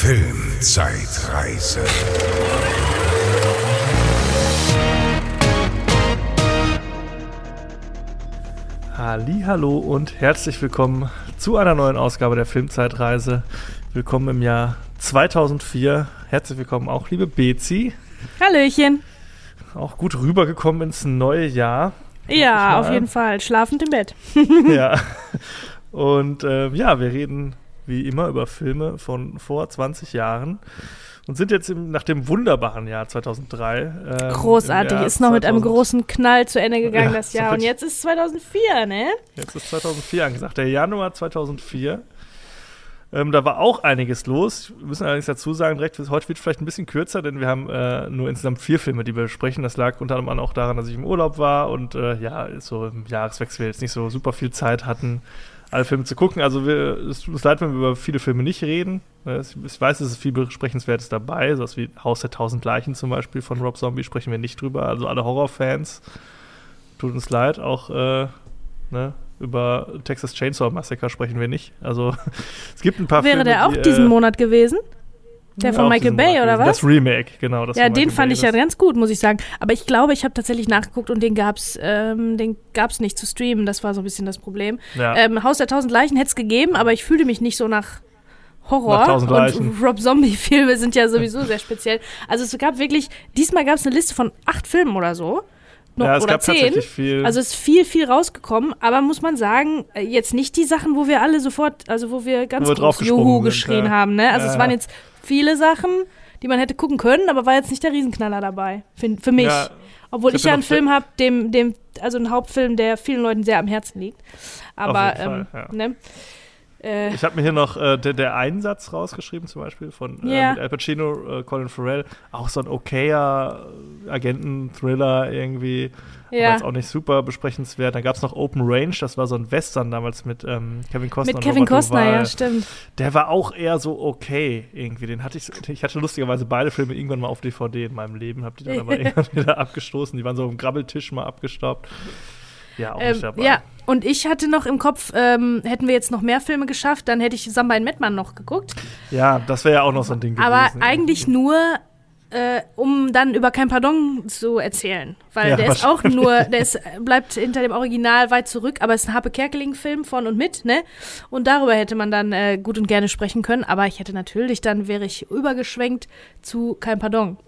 Filmzeitreise. Hallo und herzlich willkommen zu einer neuen Ausgabe der Filmzeitreise. Willkommen im Jahr 2004. Herzlich willkommen auch, liebe Bezi. Hallöchen. Auch gut rübergekommen ins neue Jahr. Ja, auf jeden Fall. Schlafend im Bett. ja. Und äh, ja, wir reden wie immer über Filme von vor 20 Jahren und sind jetzt im, nach dem wunderbaren Jahr 2003. Ähm, Großartig, ist noch 2000, mit einem großen Knall zu Ende gegangen ja, das Jahr. Und jetzt ist 2004, ne? Jetzt ist 2004 angesagt, der Januar 2004. Ähm, da war auch einiges los. Wir müssen allerdings dazu sagen, direkt, heute wird vielleicht ein bisschen kürzer, denn wir haben äh, nur insgesamt vier Filme, die wir besprechen. Das lag unter anderem auch daran, dass ich im Urlaub war und äh, ja, so im Jahreswechsel jetzt nicht so super viel Zeit hatten, alle Filme zu gucken. Also wir, es tut uns leid, wenn wir über viele Filme nicht reden. Ich weiß, es ist viel Besprechenswertes dabei, sowas wie Haus der tausend Leichen zum Beispiel von Rob Zombie sprechen wir nicht drüber. Also alle Horrorfans, tut uns leid, auch äh, ne, über Texas Chainsaw Massacre sprechen wir nicht. Also es gibt ein paar Wäre Filme, der auch die, diesen äh, Monat gewesen? Der von Michael Bay, oder was? Das Remake, genau. Das ja, den fand Bay, ich ja ganz gut, muss ich sagen. Aber ich glaube, ich habe tatsächlich nachgeguckt und den gab's, ähm, den gab's nicht zu streamen. Das war so ein bisschen das Problem. Ja. Ähm, Haus der tausend Leichen hätte es gegeben, aber ich fühlte mich nicht so nach Horror. Nach und Leichen. Rob Zombie-Filme sind ja sowieso sehr speziell. Also es gab wirklich, diesmal gab es eine Liste von acht Filmen oder so. Noch, ja, es oder gab zehn. tatsächlich viel. Also es ist viel, viel rausgekommen, aber muss man sagen, äh, jetzt nicht die Sachen, wo wir alle sofort, also wo wir ganz wo wir groß Juhu geschrien ja. haben. Ne? Also ja. es waren jetzt viele Sachen, die man hätte gucken können, aber war jetzt nicht der Riesenknaller dabei. Für, für mich. Ja, Obwohl ich ja einen Film habe, dem, dem, also einen Hauptfilm, der vielen Leuten sehr am Herzen liegt. Aber, ähm, Fall, ja. ne? Äh, ich habe mir hier noch äh, der, der Einsatz rausgeschrieben, zum Beispiel von äh, Ja. mit Al Pacino, äh, Colin Farrell. Auch so ein okayer Agenten-Thriller irgendwie. Aber ja. jetzt auch nicht super besprechenswert. Dann gab es noch Open Range, das war so ein Western damals mit ähm, Kevin Costner. Mit Kevin Costner, Duvall. ja, stimmt. Der war auch eher so okay irgendwie. Den hatte ich, ich hatte lustigerweise beide Filme irgendwann mal auf DVD in meinem Leben, habe die dann aber irgendwann wieder abgestoßen. Die waren so dem Grabbeltisch mal abgestaubt. Ja, auch nicht Ähm, dabei. ja, und ich hatte noch im Kopf, ähm, hätten wir jetzt noch mehr Filme geschafft, dann hätte ich Samba in Mettmann noch geguckt. Ja, das wäre ja auch noch so ein Ding Aber gewesen. eigentlich nur, äh, um dann über kein Pardon zu erzählen. Weil Ja, der ist auch nur, der ist, bleibt hinter dem Original weit zurück, aber es ist ein Happe Kerkeling-Film von und mit, ne? Und darüber hätte man dann äh, gut und gerne sprechen können. Aber ich hätte natürlich, dann wäre ich übergeschwenkt zu kein Pardon.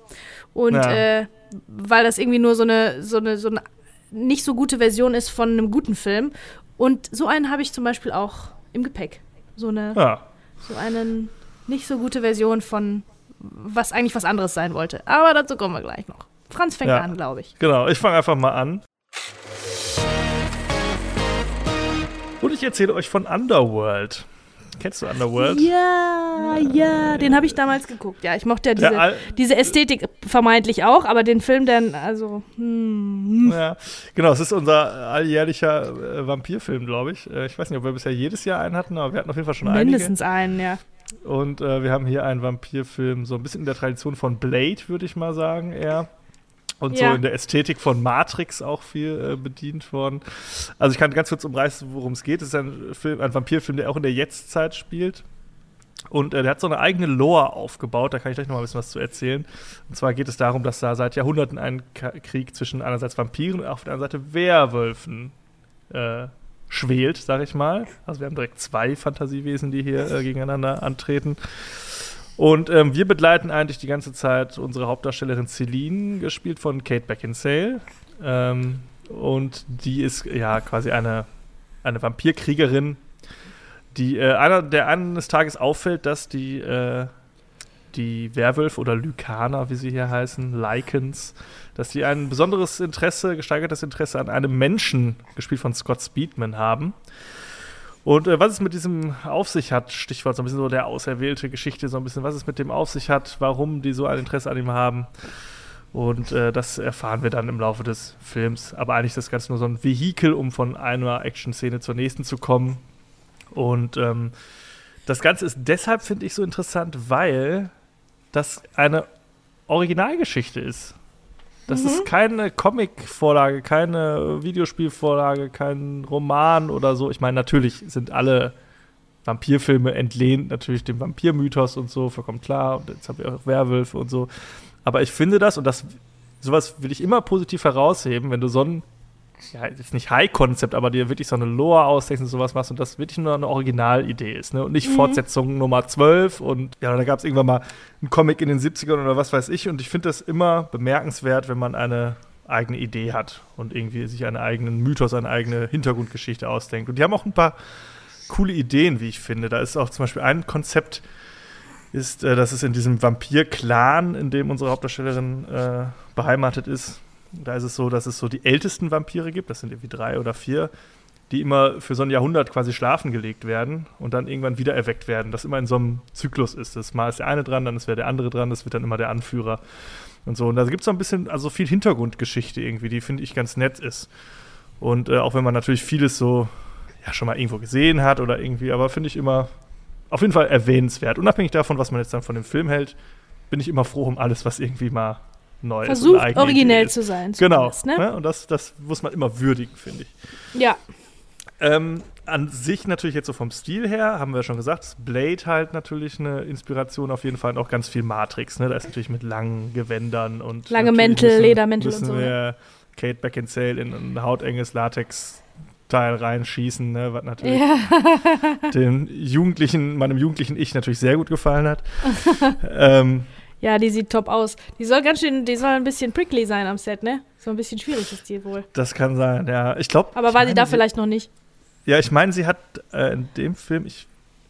Und Ja. äh, weil das irgendwie nur so eine, so eine, so eine nicht so gute Version ist von einem guten Film. Und so einen habe ich zum Beispiel auch im Gepäck. So eine Ja. so eine nicht so gute Version von was eigentlich was anderes sein wollte. Aber dazu kommen wir gleich noch. Franz fängt Ja. an, glaube ich. Genau, ich fange einfach mal an. Und ich erzähle euch von Underworld. Kennst du Underworld? Ja, ja, den habe ich damals geguckt. Ja, ich mochte ja diese, Al- diese Ästhetik vermeintlich auch, aber den Film dann, also, hm, Ja, genau, es ist unser alljährlicher äh, Vampirfilm, glaube ich. Äh, ich weiß nicht, ob wir bisher jedes Jahr einen hatten, aber wir hatten auf jeden Fall schon mindestens einen, ja. einige. Und äh, wir haben hier einen Vampirfilm, so ein bisschen in der Tradition von Blade, würde ich mal sagen, eher. Und Ja. so in der Ästhetik von Matrix auch viel äh, bedient worden. Also ich kann ganz kurz umreißen, worum es geht. Es ist ein, Film, ein Vampirfilm, der auch in der Jetztzeit spielt. Und äh, der hat so eine eigene Lore aufgebaut, da kann ich gleich noch mal ein bisschen was zu erzählen. Und zwar geht es darum, dass da seit Jahrhunderten ein Krieg zwischen einerseits Vampiren und auf der anderen Seite Werwölfen äh, schwelt, sag ich mal. Also wir haben direkt zwei Fantasiewesen, die hier äh, gegeneinander antreten. Und ähm, wir begleiten eigentlich die ganze Zeit unsere Hauptdarstellerin Celine, gespielt von Kate Beckinsale. Ähm, und die ist ja quasi eine, eine Vampirkriegerin, die äh, einer, der eines Tages auffällt, dass die, äh, die Werwölfe oder Lykaner, wie sie hier heißen, Lycans, dass die ein besonderes Interesse, gesteigertes Interesse an einem Menschen, gespielt von Scott Speedman, haben. Und äh, was es mit diesem auf sich hat, Stichwort so ein bisschen so der auserwählte Geschichte, so ein bisschen, was es mit dem auf sich hat, warum die so ein Interesse an ihm haben. Und äh, das erfahren wir dann im Laufe des Films. Aber eigentlich ist das Ganze nur so ein Vehikel, um von einer Action-Szene zur nächsten zu kommen. Und ähm, das Ganze ist deshalb, finde ich, so interessant, weil das eine Originalgeschichte ist. Das ist keine Comic-Vorlage, keine Videospielvorlage, kein Roman oder so. Ich meine, natürlich sind alle Vampirfilme entlehnt natürlich dem Vampirmythos und so, vollkommen klar. Und jetzt haben wir auch Werwölfe und so. Aber ich finde das, und das, sowas will ich immer positiv herausheben, wenn du so ein, ja, jetzt nicht High-Konzept, aber dir wirklich so eine Lore ausdenkst und sowas machst und das wirklich nur eine Originalidee ist, ne? Und nicht Mhm. Fortsetzung Nummer 12 und ja, da gab es irgendwann mal einen Comic in den 70ern oder was weiß ich. Und ich finde das immer bemerkenswert, wenn man eine eigene Idee hat und irgendwie sich einen eigenen Mythos, eine eigene Hintergrundgeschichte ausdenkt. Und die haben auch ein paar coole Ideen, wie ich finde. Da ist auch zum Beispiel ein Konzept, ist, äh, dass es in diesem Vampir-Clan, in dem unsere Hauptdarstellerin äh, beheimatet ist, da ist es so, dass es so die ältesten Vampire gibt, das sind irgendwie drei oder vier, die immer für so ein Jahrhundert quasi schlafen gelegt werden und dann irgendwann wieder erweckt werden. Das immer in so einem Zyklus ist. Das mal ist der eine dran, dann ist der andere dran, das wird dann immer der Anführer und so. Und da gibt es so ein bisschen, also viel Hintergrundgeschichte irgendwie, die finde ich ganz nett ist. Und äh, auch wenn man natürlich vieles so ja schon mal irgendwo gesehen hat oder irgendwie, aber finde ich immer auf jeden Fall erwähnenswert. Unabhängig davon, was man jetzt dann von dem Film hält, bin ich immer froh um alles, was irgendwie mal neu ist. und eine Versucht originell ist. zu sein. Genau. Ne? Ne? Und das, das muss man immer würdigen, finde ich. Ja. Ähm, an sich natürlich jetzt so vom Stil her, haben wir schon gesagt, ist Blade halt natürlich eine Inspiration auf jeden Fall und auch ganz viel Matrix. Ne? Da ist natürlich mit langen Gewändern und Lange Mäntel, Ledermäntel und müssen so, ne? wir Kate Beckinsale in ein hautenges Latex-Teil reinschießen, ne? was natürlich Ja. dem Jugendlichen, meinem jugendlichen Ich natürlich sehr gut gefallen hat. ähm, ja, die sieht top aus. Die soll ganz schön, die soll ein bisschen prickly sein am Set, ne? So ein bisschen schwierig ist die wohl. das kann sein, ja. Ich glaube. Aber war sie da vielleicht noch nicht? Ja, ich meine, sie hat äh, in dem Film, ich,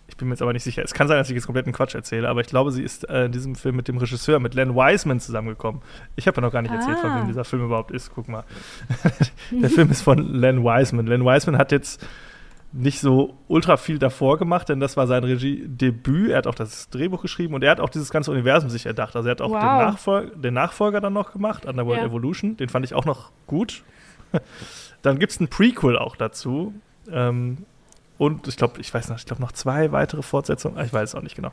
ich bin mir jetzt aber nicht sicher, es kann sein, dass ich jetzt kompletten Quatsch erzähle, aber ich glaube, sie ist äh, in diesem Film mit dem Regisseur, mit Len Wiseman zusammengekommen. Ich habe ja noch gar nicht erzählt, von Ah. wem dieser Film überhaupt ist. Guck mal. Der Film ist von Len Wiseman. Len Wiseman hat jetzt nicht so ultra viel davor gemacht, denn das war sein Regiedebüt. Er hat auch das Drehbuch geschrieben und er hat auch dieses ganze Universum sich erdacht. Also er hat auch den, Wow. Nachfol den Nachfolger dann noch gemacht, Underworld Ja. Evolution. Den fand ich auch noch gut. dann gibt es ein Prequel auch dazu. Ähm, und ich glaube, ich weiß noch, ich glaube noch zwei weitere Fortsetzungen. Ah, Ich weiß es auch nicht genau.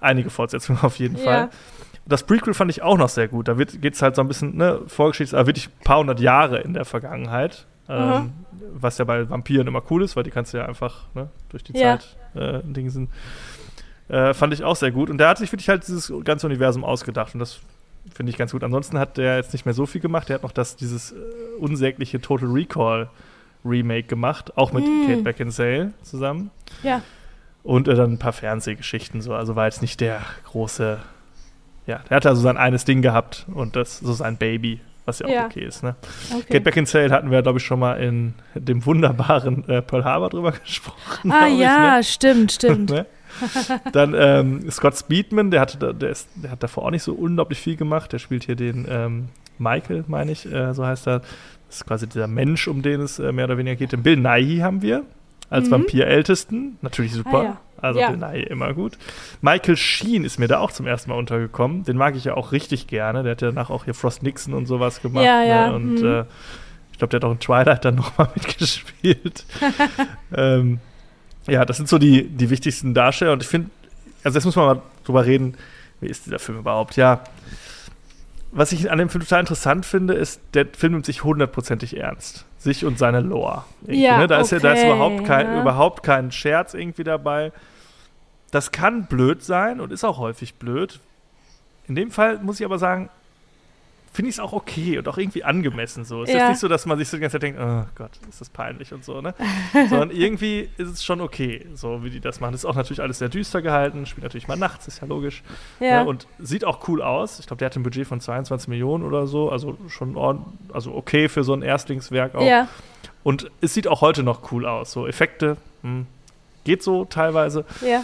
Einige Fortsetzungen auf jeden Ja. Fall. Das Prequel fand ich auch noch sehr gut. Da geht es halt so ein bisschen, ne, Vorgeschichte, aber wirklich ein paar hundert Jahre in der Vergangenheit. Ähm, was ja bei Vampiren immer cool ist, weil die kannst du ja einfach ne, durch die Ja. Zeit äh, Dinge sind. Äh, fand ich auch sehr gut. Und der hat sich wirklich halt dieses ganze Universum ausgedacht. Und das finde ich ganz gut. Ansonsten hat der jetzt nicht mehr so viel gemacht. Der hat noch das, dieses äh, unsägliche Total Recall Remake gemacht, auch mit Mm. Kate Beckinsale zusammen. Ja. Und äh, dann ein paar Fernsehgeschichten so. Also war jetzt nicht der große. Ja, der hatte also sein eines Ding gehabt und das so sein Baby, was ja auch Ja. okay ist. Ne? Okay. Kate Beckinsale hatten wir, glaube ich, schon mal in dem wunderbaren äh, Pearl Harbor drüber gesprochen. Ah glaub ich, ja, ne? stimmt, stimmt. Ne? Dann ähm, Scott Speedman, der, hatte, da- der, ist, der hat davor auch nicht so unglaublich viel gemacht. Der spielt hier den ähm, Michael, meine ich, äh, so heißt er. Das ist quasi dieser Mensch, um den es äh, mehr oder weniger geht. Den Bill Nighy haben wir als Mhm. Vampirältesten. Natürlich super. Ah, ja. Also Ja. Nighy immer gut. Michael Sheen ist mir da auch zum ersten Mal untergekommen. Den mag ich ja auch richtig gerne. Der hat ja danach auch hier Frost Nixon und sowas gemacht. Ja, ja, Ne? Und mhm. äh, ich glaube, der hat auch in Twilight dann nochmal mitgespielt. ähm, ja, das sind so die, die wichtigsten Darsteller. Und ich finde, also jetzt muss man mal drüber reden, wie ist dieser Film überhaupt? Ja, was ich an dem Film total interessant finde, ist, der Film nimmt sich hundertprozentig ernst. Sich und seine Lore. Ja, ne? Da ist ja da ist okay, überhaupt kein, ja. überhaupt kein Scherz irgendwie dabei. Das kann blöd sein und ist auch häufig blöd. In dem Fall muss ich aber sagen, finde ich es auch okay und auch irgendwie angemessen so. Es ist Ja. jetzt nicht so, dass man sich so die ganze Zeit denkt, oh Gott, ist das peinlich und so, ne? Sondern irgendwie ist es schon okay, so wie die das machen. Das ist auch natürlich alles sehr düster gehalten, spielt natürlich mal nachts, ist ja logisch. Ja. Ne? Und sieht auch cool aus. Ich glaube, der hat ein Budget von 22 Millionen oder so, also schon also okay für so ein Erstlingswerk auch. ja. Und es sieht auch heute noch cool aus. So Effekte, hm, geht so teilweise. ja.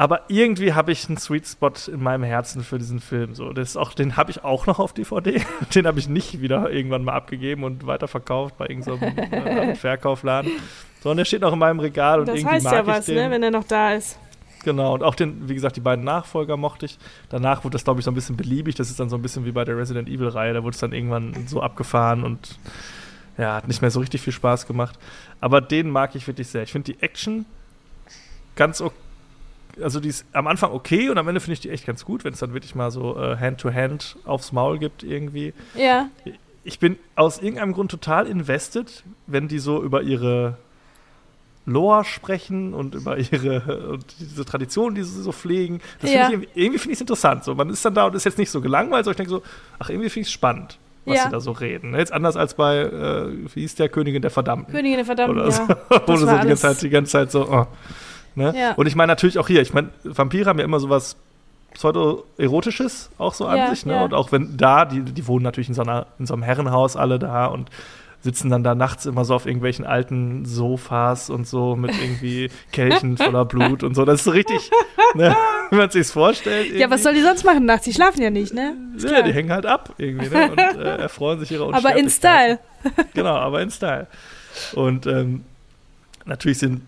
Aber irgendwie habe ich einen Sweet Spot in meinem Herzen für diesen Film. So, das ist auch, den habe ich auch noch auf DVD. Den habe ich nicht wieder irgendwann mal abgegeben und weiterverkauft bei irgendeinem äh, Verkaufladen. Sondern der steht noch in meinem Regal und Das irgendwie heißt mag ja ich was, den. ne, wenn er noch da ist. Genau, und auch den, wie gesagt, die beiden Nachfolger mochte ich. Danach wurde das, glaube ich, so ein bisschen beliebig. Das ist dann so ein bisschen wie bei der Resident Evil-Reihe. Da wurde es dann irgendwann so abgefahren und ja, hat nicht mehr so richtig viel Spaß gemacht. Aber den mag ich wirklich sehr. Ich finde die Action ganz okay. Also die ist am Anfang okay und am Ende finde ich die echt ganz gut, wenn es dann wirklich mal so äh, Hand-to-Hand aufs Maul gibt irgendwie. Ja. Ich bin aus irgendeinem Grund total invested, wenn die so über ihre Lore sprechen und über ihre und diese Traditionen, die sie so pflegen. Das Ja. find ich, irgendwie finde ich es interessant. So, man ist dann da und ist jetzt nicht so gelangweilt, sondern ich denke so, ach, irgendwie finde ich es spannend, was Ja. sie da so reden. Jetzt anders als bei, äh, wie hieß der Königin der Verdammten? Königin der Verdammten, Oder ja. so. Das Wo du so die ganze, Zeit, die ganze Zeit so, oh. Ne? Ja. Und ich meine natürlich auch hier, ich meine, Vampire haben ja immer sowas pseudo-erotisches auch so an sich, ne? Und auch wenn da, die, die wohnen natürlich in so, einer, in so einem Herrenhaus alle da und sitzen dann da nachts immer so auf irgendwelchen alten Sofas und so mit irgendwie Kelchen voller Blut und so. Das ist so richtig, ne? wenn man sich's vorstellt. Ja, was irgendwie. soll die sonst machen nachts? Die schlafen ja nicht, ne? Ja, klar. die hängen halt ab irgendwie, ne? Und äh, erfreuen sich ihrer Aber in. Style. Genau, aber in Style. Und ähm, natürlich sind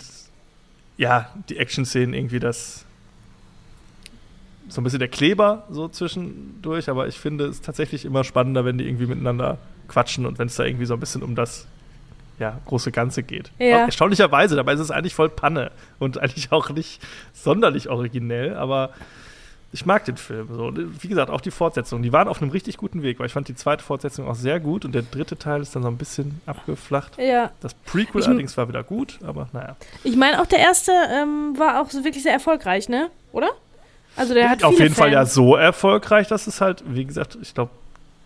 ja die Action-Szenen irgendwie das so ein bisschen der Kleber so zwischendurch, aber ich finde es tatsächlich immer spannender, wenn die irgendwie miteinander quatschen und wenn es da irgendwie so ein bisschen um das ja, große Ganze geht. Ja. Erstaunlicherweise, dabei ist es eigentlich voll Panne und eigentlich auch nicht sonderlich originell, aber ich mag den Film. So. Wie gesagt, auch die Fortsetzung. Die waren auf einem richtig guten Weg, weil ich fand die zweite Fortsetzung auch sehr gut und der dritte Teil ist dann so ein bisschen abgeflacht. Ja. Das Prequel Ich- allerdings war wieder gut, aber naja. Ich meine, auch der erste ähm, war auch so wirklich sehr erfolgreich, ne? Oder? Also der hat Auf jeden Fall ja Fans. so erfolgreich, dass es halt, wie gesagt, ich glaube,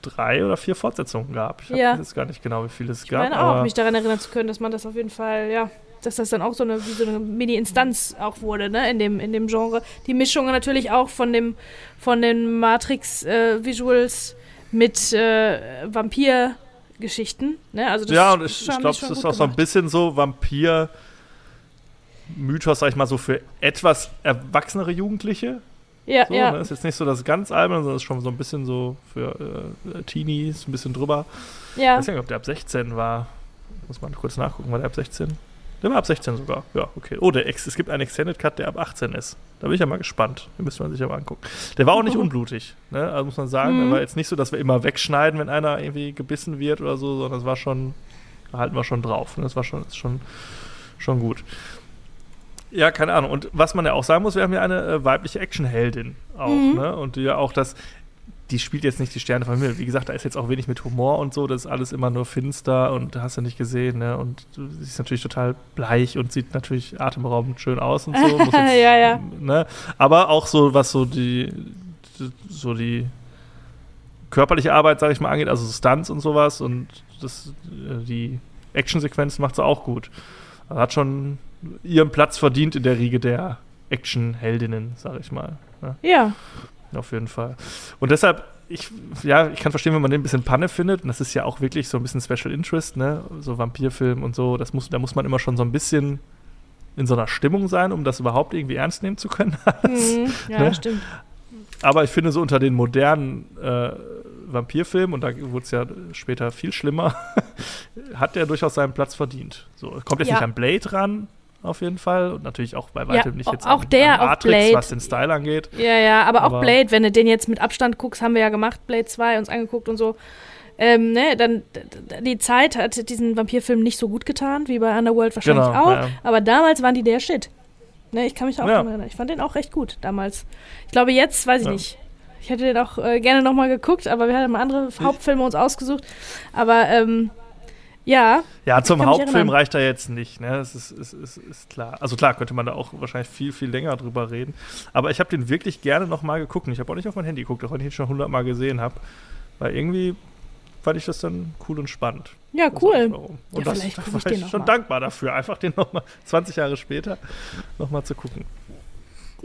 drei oder vier Fortsetzungen gab. Ich Ja. weiß jetzt gar nicht genau, wie viele es Ich gab. meine auch, mich daran erinnern zu können, dass man das auf jeden Fall, ja, dass das dann auch so eine, so eine Mini-Instanz auch wurde, ne, in dem, in dem Genre. Die Mischung natürlich auch von dem, von den Matrix-Visuals mit äh, Vampir-Geschichten, ne, also das ja, und ich, ich glaube, es ist auch so ein gemacht. bisschen so Vampir- Mythos, sag ich mal, so für etwas erwachsenere Jugendliche. Ja, So, ja. ne? Ist jetzt nicht so das ganz albern, sondern ist schon so ein bisschen so für äh, Teenies, ein bisschen drüber. Ich ja. weiß nicht, ob der ab 16 war. Muss man kurz nachgucken, war der ab 16? Der war ab 16 sogar. Ja, okay. Oh, der Ex es gibt einen Extended Cut, der ab 18 ist. Da bin ich ja mal gespannt. Den müsste man sich ja mal angucken. Der war auch nicht unblutig. Ne? Also muss man sagen, Mhm. der war jetzt nicht so, dass wir immer wegschneiden, wenn einer irgendwie gebissen wird oder so, sondern es war schon, da halten wir schon drauf. Ne? Das war schon, ist schon, schon gut. Ja, keine Ahnung. Und was man ja auch sagen muss, wir haben ja eine äh, weibliche Actionheldin auch, Mhm. ne? Und die ja auch das, die spielt jetzt nicht die Sterne vom Himmel. Wie gesagt, da ist jetzt auch wenig mit Humor und so, das ist alles immer nur finster und hast du nicht gesehen, ne? Und sie ist natürlich total bleich und sieht natürlich atemberaubend schön aus und so. Muss jetzt, Ja, ja. Ne? Aber auch so, was so die, so die körperliche Arbeit, sag ich mal, angeht, also so Stunts und sowas und das, die Actionsequenzen macht sie auch gut. Also hat schon ihren Platz verdient in der Riege der Actionheldinnen, sag ich mal. Ne? Ja. Auf jeden Fall. Und deshalb, ich, ja, ich kann verstehen, wenn man den ein bisschen Panne findet. Und das ist ja auch wirklich so ein bisschen Special Interest, ne? So Vampirfilm und so. Das muss, da muss man immer schon so ein bisschen in so einer Stimmung sein, um das überhaupt irgendwie ernst nehmen zu können. Mhm. Ja, Ne? stimmt. Aber ich finde, so unter den modernen äh, Vampirfilmen, und da wurde es ja später viel schlimmer, hat der durchaus seinen Platz verdient. So, kommt jetzt Ja. nicht an Blade ran, auf jeden Fall. Und natürlich auch bei weitem nicht au- jetzt auch an, der an Matrix, Blade. was den Style angeht. Ja, ja, aber auch Aber- Blade, wenn du den jetzt mit Abstand guckst, haben wir ja gemacht, Blade 2 uns angeguckt und so. Ähm, ne, dann die Zeit hat diesen Vampirfilm nicht so gut getan, wie bei Underworld wahrscheinlich Genau, auch. ja. Aber damals waren die der Shit. Ne, ich kann mich auch Ja. erinnern. Ich fand den auch recht gut damals. Ich glaube, jetzt weiß ich Ja. nicht. Ich hätte den auch äh, gerne nochmal geguckt, aber wir hatten mal andere Hauptfilme uns ausgesucht. Aber ähm, ja, Ja, zum Hauptfilm reicht er jetzt nicht, ne? Das ist, ist, ist, ist klar. Also klar, könnte man da auch wahrscheinlich viel, viel länger drüber reden. Aber ich habe den wirklich gerne nochmal geguckt. Und Ich habe auch nicht auf mein Handy geguckt, auch wenn ich ihn schon hundertmal gesehen habe. Weil irgendwie fand ich das dann cool und spannend. ja, cool. Und Ja, das, da war ich schon mal. dankbar dafür, einfach den nochmal 20 Jahre später nochmal zu gucken.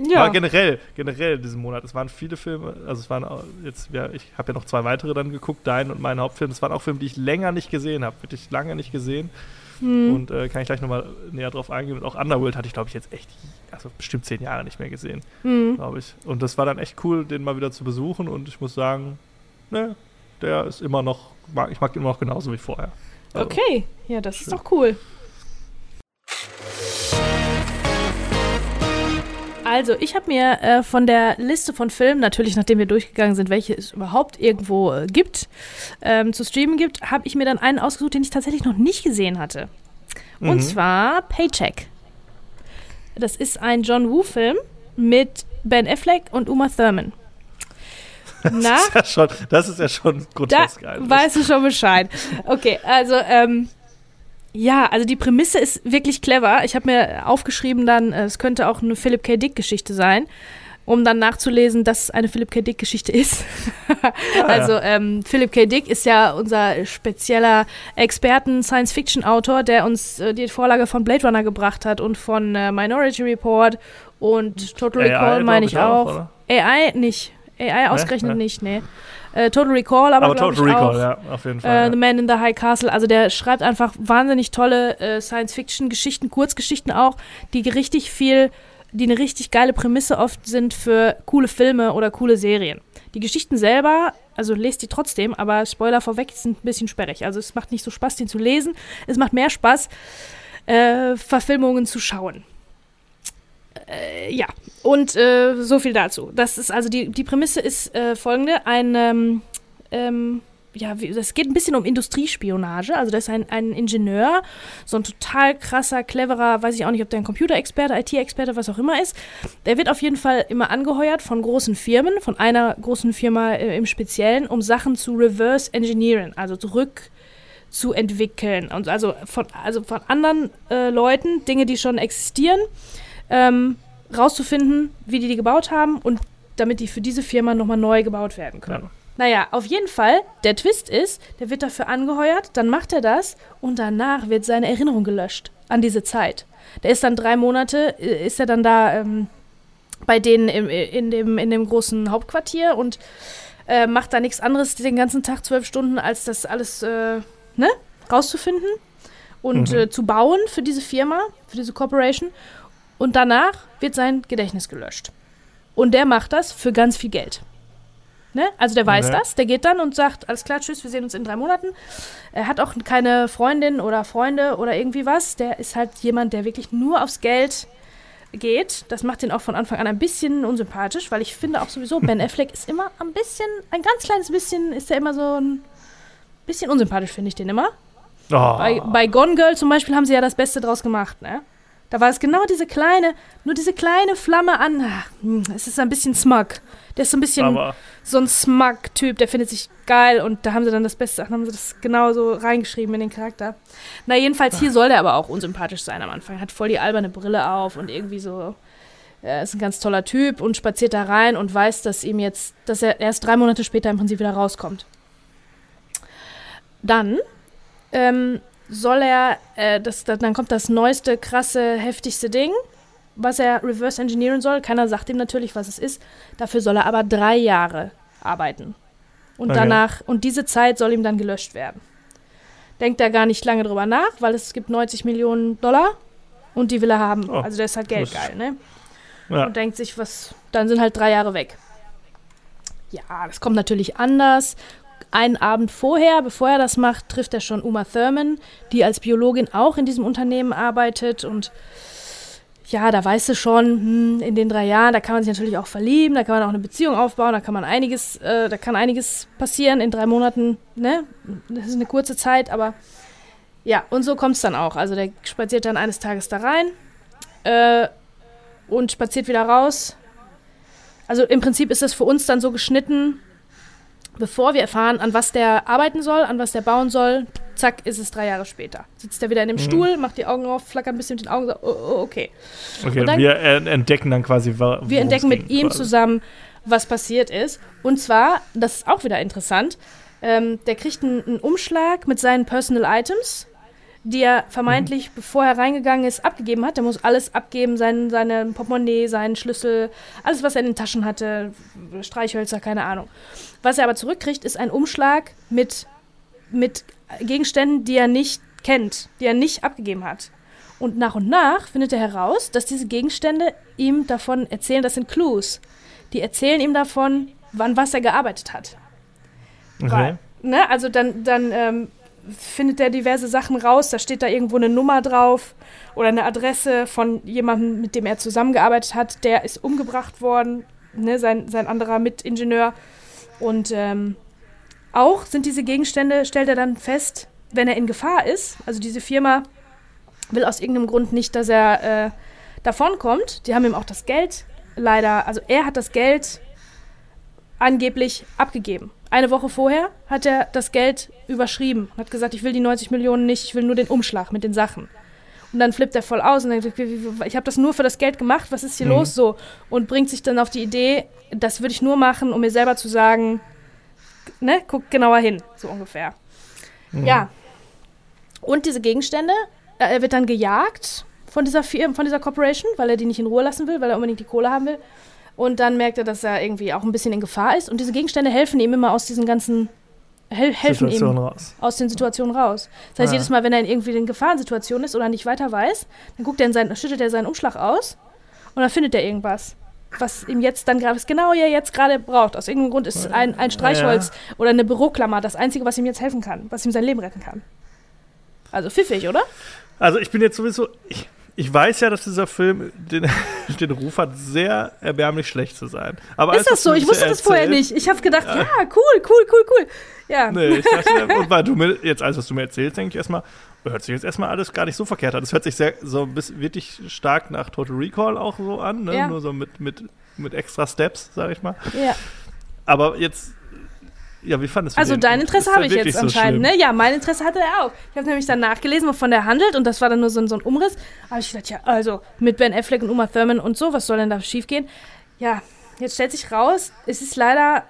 Ja. Aber generell, generell diesen Monat, es waren viele Filme, also es waren auch jetzt, ja, ich habe ja noch zwei weitere dann geguckt, dein und mein Hauptfilm. Es waren auch Filme, die ich länger nicht gesehen habe, wirklich lange nicht gesehen. Hm. Und äh, kann ich gleich nochmal näher drauf eingehen. Und auch Underworld hatte ich, glaube ich, jetzt echt, also bestimmt zehn Jahre nicht mehr gesehen, Hm. glaube ich. Und das war dann echt cool, den mal wieder zu besuchen. Und ich muss sagen, ne, der ist immer noch, mag, ich mag den immer noch genauso wie vorher. Also, Okay, ja, das ist schön. doch cool. Also, ich habe mir äh, von der Liste von Filmen, natürlich nachdem wir durchgegangen sind, welche es überhaupt irgendwo äh, gibt, ähm, zu streamen gibt, habe ich mir dann einen ausgesucht, den ich tatsächlich noch nicht gesehen hatte. Und Mhm. zwar Paycheck. Das ist ein John Woo-Film mit Ben Affleck und Uma Thurman. Na? Das ist ja schon, das ist ja schon Da grotesk eigentlich. weißt du schon Bescheid. Okay, also, ähm, Ja, also die Prämisse ist wirklich clever. Ich habe mir aufgeschrieben dann, äh, es könnte auch eine Philip K. Dick-Geschichte sein, um dann nachzulesen, dass es eine Philip K. Dick-Geschichte ist. Ah, also ja. ähm, Philip K. Dick ist ja unser spezieller Experten-Science-Fiction-Autor, der uns äh, die Vorlage von Blade Runner gebracht hat und von äh, Minority Report und Total AI, Recall meine ich auch. oder? AI nicht. AI ausgerechnet Ne? nicht, nee. Äh, Total Recall aber, Aber Total ich Recall, auch. ja, auf jeden Äh, Fall. The Man in the High Castle. Also der schreibt einfach wahnsinnig tolle äh, Science-Fiction-Geschichten, Kurzgeschichten auch, die richtig viel, die eine richtig geile Prämisse oft sind für coole Filme oder coole Serien. Die Geschichten selber, also lest die trotzdem, aber Spoiler vorweg, sind ein bisschen sperrig. Also es macht nicht so Spaß, den zu lesen. Es macht mehr Spaß, äh, Verfilmungen zu schauen. Äh, ja, und äh, so viel dazu. Das ist also die, die Prämisse ist äh, folgende: Ein ähm, ähm, ja, es geht ein bisschen um Industriespionage. Also, das ist ein, ein Ingenieur, so ein total krasser, cleverer, weiß ich auch nicht, ob der ein Computerexperte, IT-Experte, was auch immer ist. Der wird auf jeden Fall immer angeheuert von großen Firmen, von einer großen Firma äh, im Speziellen, um Sachen zu reverse engineeren, also zurück zu entwickeln. Und also von, also von anderen äh, Leuten, Dinge, die schon existieren, ähm, rauszufinden, wie die die gebaut haben und damit die für diese Firma nochmal neu gebaut werden können. Ja. Naja, auf jeden Fall, der Twist ist, der wird dafür angeheuert, dann macht er das und danach wird seine Erinnerung gelöscht an diese Zeit. Der ist dann drei Monate, äh, ist er dann da ähm, bei denen im, in, dem, in dem großen Hauptquartier und äh, macht da nichts anderes den ganzen Tag, zwölf Stunden, als das alles äh, ne, rauszufinden und Mhm. äh, zu bauen für diese Firma, für diese Corporation. Und danach wird sein Gedächtnis gelöscht. Und der macht das für ganz viel Geld. Ne? Also der weiß Okay. das, der geht dann und sagt, alles klar, tschüss, wir sehen uns in drei Monaten. Er hat auch keine Freundin oder Freunde oder irgendwie was. Der ist halt jemand, der wirklich nur aufs Geld geht. Das macht ihn auch von Anfang an ein bisschen unsympathisch, weil ich finde auch sowieso, Ben Affleck ist immer ein bisschen, ein ganz kleines bisschen, ist er immer so ein bisschen unsympathisch, finde ich den immer. Oh. Bei, bei Gone Girl zum Beispiel haben sie ja das Beste draus gemacht, ne? Da war es genau diese kleine, nur diese kleine Flamme an. Hm, Es ist ein bisschen smug. Der ist so ein bisschen aber so ein smug-Typ, der findet sich geil und da haben sie dann das Beste, haben sie das genau so reingeschrieben in den Charakter. Na, jedenfalls hier soll der aber auch unsympathisch sein am Anfang. Hat voll die alberne Brille auf und irgendwie so. Er ist ein ganz toller Typ und spaziert da rein und weiß, dass ihm jetzt, dass er erst drei Monate später im Prinzip wieder rauskommt. Dann ähm, soll er, äh, das, dann kommt das neueste, krasse, heftigste Ding, was er reverse engineeren soll. Keiner sagt ihm natürlich, was es ist. Dafür soll er aber drei Jahre arbeiten. Und Okay. danach, und diese Zeit soll ihm dann gelöscht werden. Denkt er gar nicht lange drüber nach, weil es gibt 90 Millionen Dollar und die will er haben. Oh, also der ist halt geldgeil, ne? ja. und denkt sich, was, dann sind halt drei Jahre weg. Ja, das kommt natürlich anders. Einen Abend vorher, bevor er das macht, trifft er schon Uma Thurman, die als Biologin auch in diesem Unternehmen arbeitet und ja, da weißt du schon, hm, in den drei Jahren, da kann man sich natürlich auch verlieben, da kann man auch eine Beziehung aufbauen, da kann man einiges, äh, da kann einiges passieren in drei Monaten, ne? Das ist eine kurze Zeit, aber ja, und so kommt es dann auch. Also der spaziert dann eines Tages da rein, äh, und spaziert wieder raus. Also im Prinzip ist das für uns dann so geschnitten, bevor wir erfahren, an was der arbeiten soll, an was der bauen soll. Zack, ist es drei Jahre später. Sitzt er wieder in dem Mhm. Stuhl, macht die Augen auf, flackert ein bisschen mit den Augen, sagt, oh, oh, okay. Okay, dann- wir äh, entdecken dann quasi, Wir entdecken mit ihm quasi. zusammen, was passiert ist. Und zwar, das ist auch wieder interessant, ähm, der kriegt einen, einen Umschlag mit seinen Personal Items, die er vermeintlich, bevor er reingegangen ist, abgegeben hat. Der muss alles abgeben, sein, seine Portemonnaie, seinen Schlüssel, alles, was er in den Taschen hatte, Streichhölzer, keine Ahnung. Was er aber zurückkriegt, ist ein Umschlag mit, mit Gegenständen, die er nicht kennt, die er nicht abgegeben hat. Und nach und nach findet er heraus, dass diese Gegenstände ihm davon erzählen, das sind Clues. Die erzählen ihm davon, wann was er gearbeitet hat. Okay. Weil, ne, also dann, dann ähm, findet er diverse Sachen raus, da steht da irgendwo eine Nummer drauf oder eine Adresse von jemandem, mit dem er zusammengearbeitet hat, der ist umgebracht worden, ne, sein, sein anderer Mitingenieur. Und ähm, auch sind diese Gegenstände, stellt er dann fest, wenn er in Gefahr ist, also diese Firma will aus irgendeinem Grund nicht, dass er äh, davonkommt. Die haben ihm auch das Geld leider, also er hat das Geld angeblich abgegeben. Eine Woche vorher hat er das Geld überschrieben und hat gesagt, ich will die 90 Millionen nicht, ich will nur den Umschlag mit den Sachen. Und dann flippt er voll aus und denkt, ich habe das nur für das Geld gemacht, was ist hier Mhm. los so? Und bringt sich dann auf die Idee, das würde ich nur machen, um mir selber zu sagen, ne, guck genauer hin, so ungefähr. Mhm. Ja. Und diese Gegenstände, äh, er wird dann gejagt von dieser Firma, von dieser Corporation, weil er die nicht in Ruhe lassen will, weil er unbedingt die Kohle haben will. Und dann merkt er, dass er irgendwie auch ein bisschen in Gefahr ist. Und diese Gegenstände helfen ihm immer aus diesen ganzen, hel helfen Situation ihm raus. aus den Situationen raus. Das heißt, Ah. jedes Mal, wenn er in irgendwie in Gefahrensituationen ist oder nicht weiter weiß, dann guckt er in seinen, schüttet er seinen Umschlag aus und dann findet er irgendwas. Was ihm jetzt dann gerade, genau er jetzt gerade braucht. Aus irgendeinem Grund ist ein, ein Streichholz oder eine Büroklammer das Einzige, was ihm jetzt helfen kann, was ihm sein Leben retten kann. Also pfiffig, oder? Also ich bin jetzt sowieso, ich, ich weiß ja, dass dieser Film den, den Ruf hat, sehr erbärmlich schlecht zu sein. Aber ist das so? Ich wusste das vorher nicht. Ich habe gedacht, ja, cool, cool, cool, cool. Ja. Nee, ich dachte, und weil du mir jetzt alles, was du mir erzählst, denke ich erstmal, hört sich jetzt erstmal alles gar nicht so verkehrt an. Das hört sich sehr, so wirklich stark nach Total Recall auch so an, ne? Ja. Nur so mit, mit, mit extra Steps, sag ich mal. ja. Aber jetzt, ja, wie fandest du Also den? dein Interesse habe ich jetzt so anscheinend, schlimm? ne? Ja, mein Interesse hatte er auch. Ich habe nämlich dann nachgelesen, wovon der handelt und das war dann nur so, ein- so ein Umriss. Aber ich gedacht, ja, also mit Ben Affleck und Uma Thurman und so, was soll denn da schiefgehen? Ja, jetzt stellt sich raus, es ist leider,